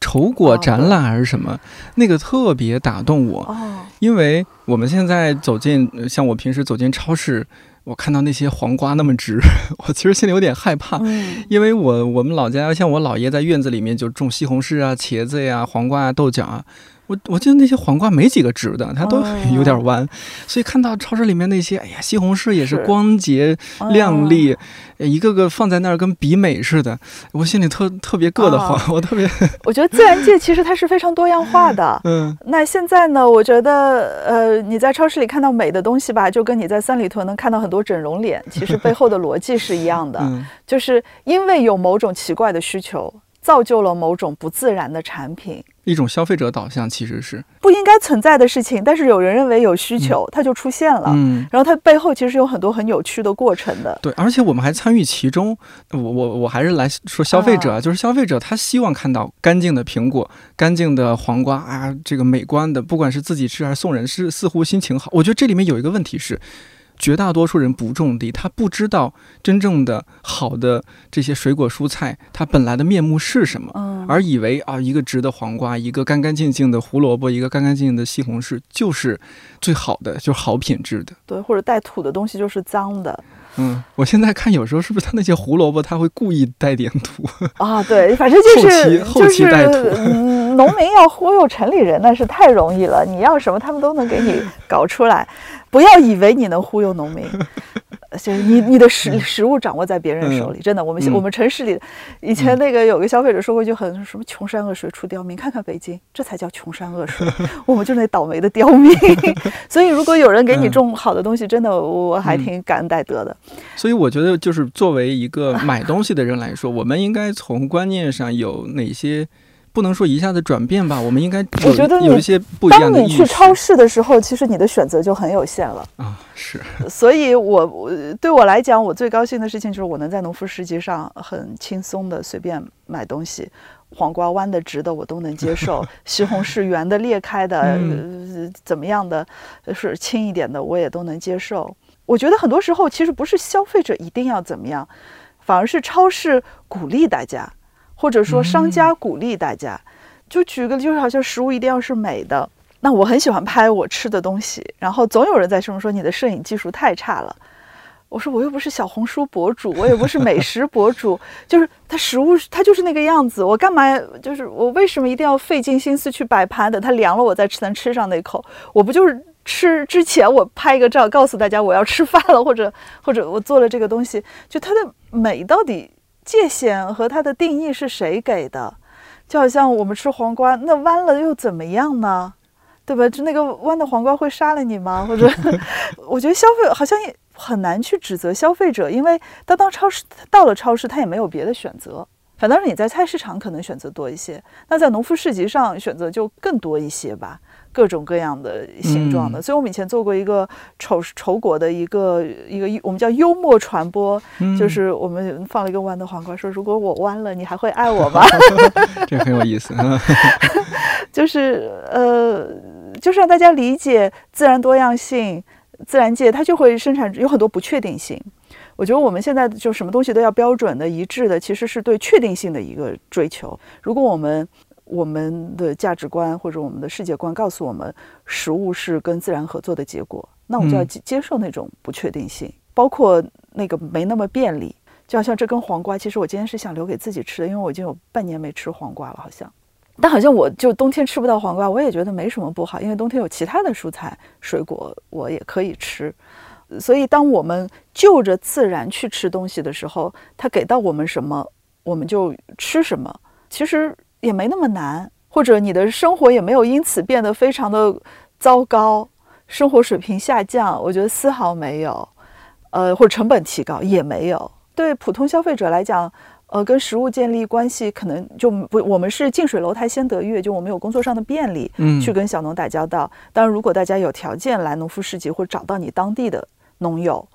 Speaker 1: 丑果展览还是什么，那个特别打动我。
Speaker 2: 哦，
Speaker 1: 因为我们现在走进，像我平时走进超市，我看到那些黄瓜那么直，我其实心里有点害怕。
Speaker 2: 嗯，
Speaker 1: 因为我我们老家像我姥爷在院子里面就种西红柿啊、茄子呀、黄瓜啊、豆角啊。我我记得那些黄瓜没几个直的，它都 有点弯，所以看到超市里面那些，哎呀，西红柿也是光洁亮丽，一个个放在那儿跟比美似的，我心里特特别硌得慌，我特别。
Speaker 2: 我觉得自然界其实它是非常多样化的。
Speaker 1: 嗯。
Speaker 2: 那现在呢？我觉得，呃，你在超市里看到美的东西吧，就跟你在三里屯能看到很多整容脸，其实背后的逻辑是一样的，就是因为有某种奇怪的需求。造就了某种不自然的产品，
Speaker 1: 一种消费者导向其实是
Speaker 2: 不应该存在的事情，但是有人认为有需求，它就出现了。
Speaker 1: 嗯，
Speaker 2: 然后它背后其实有很多很有趣的过程的。
Speaker 1: 对，而且我们还参与其中。我我我还是来说消费者，啊就是消费者他希望看到干净的苹果、干净的黄瓜啊，这个美观的，不管是自己吃还是送人，是似乎心情好。我觉得这里面有一个问题是。绝大多数人不种地，他不知道真正的好的这些水果蔬菜，它本来的面目是什么，而以为啊，一个直的黄瓜，一个干干净净的胡萝卜，一个干干净净的西红柿，就是最好的，就是好品质的。
Speaker 2: 对，或者带土的东西就是脏的。
Speaker 1: 嗯，我现在看有时候是不是他那些胡萝卜他会故意带点土
Speaker 2: 啊？对，反正就是
Speaker 1: 后期带土。
Speaker 2: 农民要忽悠城里人那是太容易了，你要什么他们都能给你搞出来。不要以为你能忽悠农民，就是你你的食食物掌握在别人手里，真的。我们我们城市里，以前那个有个消费者说过一句很什么“穷山恶水出刁民”，看看北京，这才叫穷山恶水，我们就是那倒霉的刁民。所以如果有人给你种好的东西，真的我还挺感恩戴德的。
Speaker 1: 所以我觉得，就是作为一个买东西的人来说，我们应该从观念上有哪些？不能说一下子转变吧，我们应该
Speaker 2: 我觉得
Speaker 1: 有一些不一样
Speaker 2: 的。当你去超市的时候，其实你的选择就很有限了
Speaker 1: 啊。是，
Speaker 2: 所以我我对我来讲，我最高兴的事情就是我能在农夫市集上很轻松的随便买东西，黄瓜弯的、直的我都能接受，西红柿圆的、裂开的呃，怎么样的是轻一点的我也都能接受。我觉得很多时候其实不是消费者一定要怎么样，反而是超市鼓励大家。或者说，商家鼓励大家，就举个，就是好像食物一定要是美的。那我很喜欢拍我吃的东西，然后总有人在说说你的摄影技术太差了。我说我又不是小红书博主，我也不是美 食博主，就是它食物它就是那个样子，我干嘛就是我为什么一定要费尽心思去摆盘的？它凉了我再吃能吃上那口，我不就是吃之前我拍一个照告诉大家我要吃饭了，或者或者我做了这个东西，就它的美到底？界限和它的定义是谁给的？就好像我们吃黄瓜，那弯了又怎么样呢？对吧？就那个弯的黄瓜会杀了你吗？或者，我觉得消费好像也很难去指责消费者，因为他当超市到了超市，他也没有别的选择。反倒是你在菜市场可能选择多一些，那在农夫市集上选择就更多一些吧。各种各样的形状的，所以我们以前做过一个丑丑果的一个一个，我们叫幽默传播，就是我们放了一个弯的黄瓜，说如果我弯了，你还会爱我吗？
Speaker 1: 这很有意思，
Speaker 2: 就是呃，就是让大家理解自然多样性，自然界它就会生产有很多不确定性。我觉得我们现在就什么东西都要标准的、一致的，其实是对确定性的一个追求。如果我们我们的价值观或者我们的世界观告诉我们，食物是跟自然合作的结果，那我们就要接接受那种不确定性，包括那个没那么便利。就好像这根黄瓜，其实我今天是想留给自己吃的，因为我已经有半年没吃黄瓜了，好像。但好像我就冬天吃不到黄瓜，我也觉得没什么不好，因为冬天有其他的蔬菜水果我也可以吃。所以，当我们就着自然去吃东西的时候，它给到我们什么，我们就吃什么。其实。也没那么难，或者你的生活也没有因此变得非常的糟糕，生活水平下降，我觉得丝毫没有，呃，或者成本提高也没有。对普通消费者来讲，呃，跟食物建立关系可能就不，我们是近水楼台先得月，就我们有工作上的便利，嗯，去跟小农打交道。当然，如果大家有条件来农夫市集或者找到你当地的农友。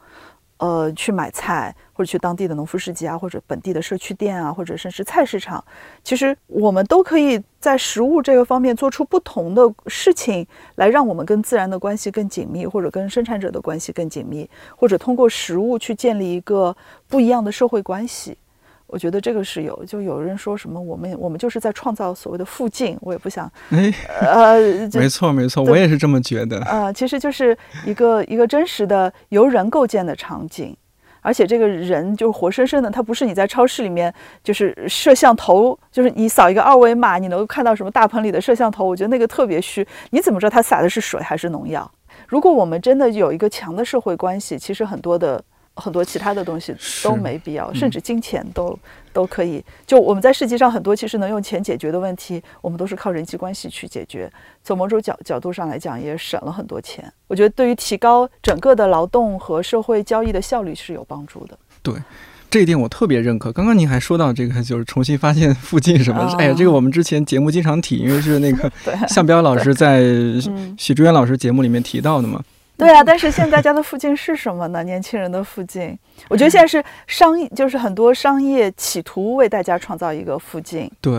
Speaker 2: 呃，去买菜，或者去当地的农夫市集啊，或者本地的社区店啊，或者甚至菜市场，其实我们都可以在食物这个方面做出不同的事情，来让我们跟自然的关系更紧密，或者跟生产者的关系更紧密，或者通过食物去建立一个不一样的社会关系。我觉得这个是有，就有人说什么我们我们就是在创造所谓的附近，我也不想，哎，
Speaker 1: 呃，没错没错，我也是这么觉得。
Speaker 2: 呃，其实就是一个一个真实的由人构建的场景，而且这个人就是活生生的，他不是你在超市里面就是摄像头，就是你扫一个二维码，你能够看到什么大棚里的摄像头，我觉得那个特别虚。你怎么知道他撒的是水还是农药？如果我们真的有一个强的社会关系，其实很多的。很多其他的东西都没必要，甚至金钱都都可以。就我们在世界上很多其实能用钱解决的问题，我们都是靠人际关系去解决。从某种角角度上来讲，也省了很多钱。我觉得对于提高整个的劳动和社会交易的效率是有帮助的。
Speaker 1: 对，这一点我特别认可。刚刚您还说到这个，就是重新发现附近什么？哎呀，这个我们之前节目经常提，因为是那个 向彪老师在许志远老师节目里面提到的嘛。
Speaker 2: 对啊，但是现在大家的附近是什么呢？年轻人的附近，我觉得现在是商业，就是很多商业企图为大家创造一个附近。
Speaker 1: 对。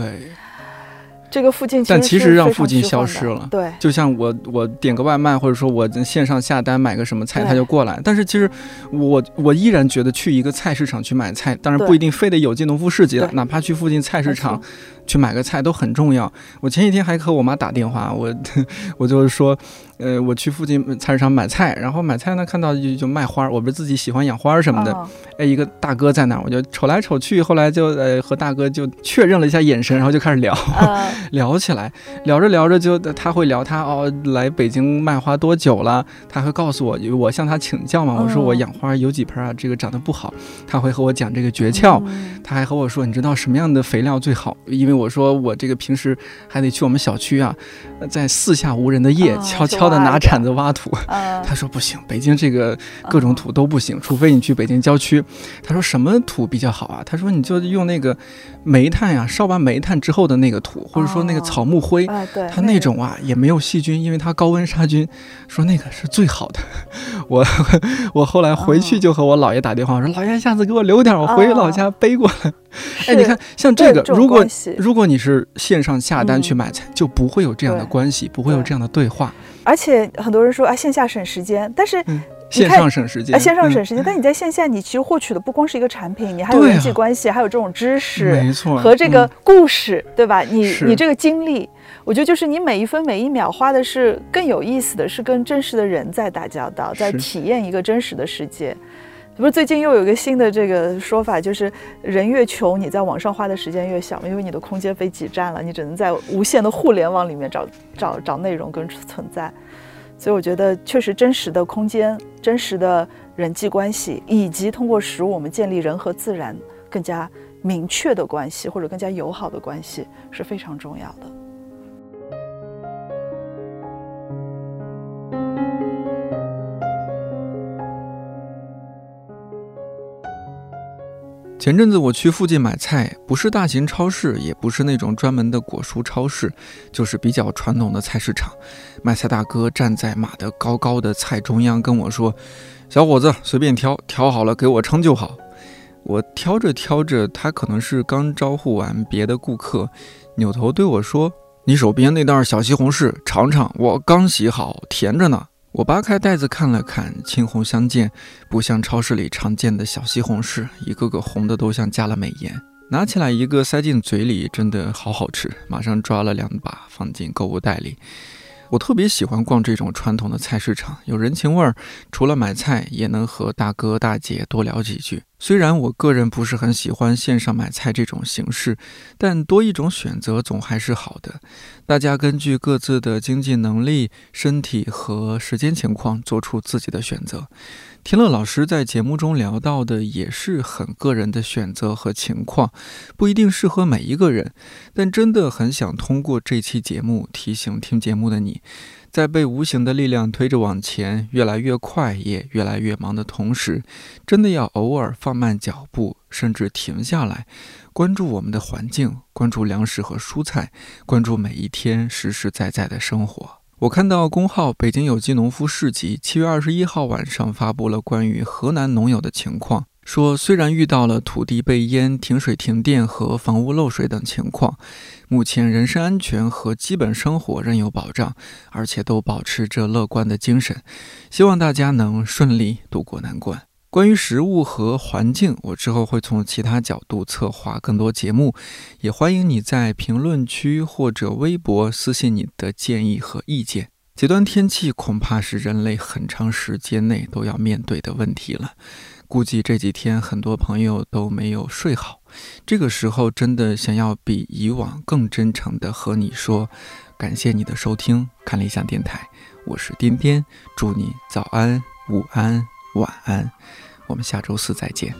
Speaker 2: 这个附近，
Speaker 1: 但其实让附近消失了。
Speaker 2: 对，
Speaker 1: 就像我我点个外卖，或者说我线上下单买个什么菜，他就过来。但是其实我我依然觉得去一个菜市场去买菜，当然不一定非得有进农夫市集了，哪怕去附近菜市场去买个菜都很重要。我前几天还和我妈打电话，我 我就是说，呃，我去附近菜市场买菜，然后买菜呢看到就就卖花，我不是自己喜欢养花什么的，哎，一个大哥在那，我就瞅来瞅去，后来就呃和大哥就确认了一下眼神，然后就开始聊。聊起来，聊着聊着就他会聊他哦来北京卖花多久了，他会告诉我，我向他请教嘛，我说我养花有几盆啊，这个长得不好，他会和我讲这个诀窍，他还和我说，你知道什么样的肥料最好？因为我说我这个平时还得去我们小区啊，在四下无人的夜，悄悄的拿铲子挖土。他说不行，北京这个各种土都不行，除非你去北京郊区。他说什么土比较好啊？他说你就用那个煤炭呀，烧完煤炭之后的那个土，或者说那个草木灰，他那种啊也没有细菌，因为它高温杀菌，说那个是最好的。我我后来回去就和我姥爷打电话，我说姥爷下次给我留点，我回老家背过来。哎，你看像这个，如果如果你是线上下单去买菜，就不会有这样的关系，不会有这样的对话。
Speaker 2: 而且很多人说啊，线下省时间，但是。
Speaker 1: 线上省时间，
Speaker 2: 线上省时间，但你在线下，你其实获取的不光是一个产品，你还有人际关系，还有这种知识，
Speaker 1: 没错，
Speaker 2: 和这个故事，对吧？你你这个经历，我觉得就是你每一分每一秒花的是更有意思的是跟真实的人在打交道，在体验一个真实的世界。不是最近又有一个新的这个说法，就是人越穷，你在网上花的时间越小，因为你的空间被挤占了，你只能在无限的互联网里面找 找找内容跟存在。所以我觉得，确实真实的空间、真实的人际关系，以及通过食物我们建立人和自然更加明确的关系，或者更加友好的关系，是非常重要的。
Speaker 1: 前阵子我去附近买菜，不是大型超市，也不是那种专门的果蔬超市，就是比较传统的菜市场。卖菜大哥站在码的高高的菜中央，跟我说：“小伙子，随便挑，挑好了给我称就好。”我挑着挑着，他可能是刚招呼完别的顾客，扭头对我说：“你手边那袋小西红柿，尝尝，我刚洗好，甜着呢。”我扒开袋子看了看，青红相间，不像超市里常见的小西红柿，一个个红的都像加了美颜。拿起来一个塞进嘴里，真的好好吃，马上抓了两把放进购物袋里。我特别喜欢逛这种传统的菜市场，有人情味儿。除了买菜，也能和大哥大姐多聊几句。虽然我个人不是很喜欢线上买菜这种形式，但多一种选择总还是好的。大家根据各自的经济能力、身体和时间情况做出自己的选择。田乐老师在节目中聊到的也是很个人的选择和情况，不一定适合每一个人。但真的很想通过这期节目提醒听节目的你，在被无形的力量推着往前，越来越快也越来越忙的同时，真的要偶尔放慢脚步，甚至停下来，关注我们的环境，关注粮食和蔬菜，关注每一天实实在在的生活。我看到公号北京有机农夫市集七月二十一号晚上发布了关于河南农友的情况，说虽然遇到了土地被淹、停水停电和房屋漏水等情况，目前人身安全和基本生活仍有保障，而且都保持着乐观的精神，希望大家能顺利度过难关。关于食物和环境，我之后会从其他角度策划更多节目，也欢迎你在评论区或者微博私信你的建议和意见。极端天气恐怕是人类很长时间内都要面对的问题了，估计这几天很多朋友都没有睡好。这个时候，真的想要比以往更真诚地和你说，感谢你的收听，看理想电台，我是颠颠，祝你早安、午安、晚安。我们下周四再见。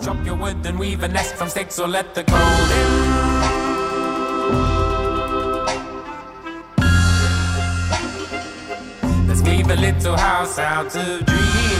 Speaker 1: Chop your wood and weave a nest from sticks or let the cold in. Let's weave a little house out
Speaker 4: to dream.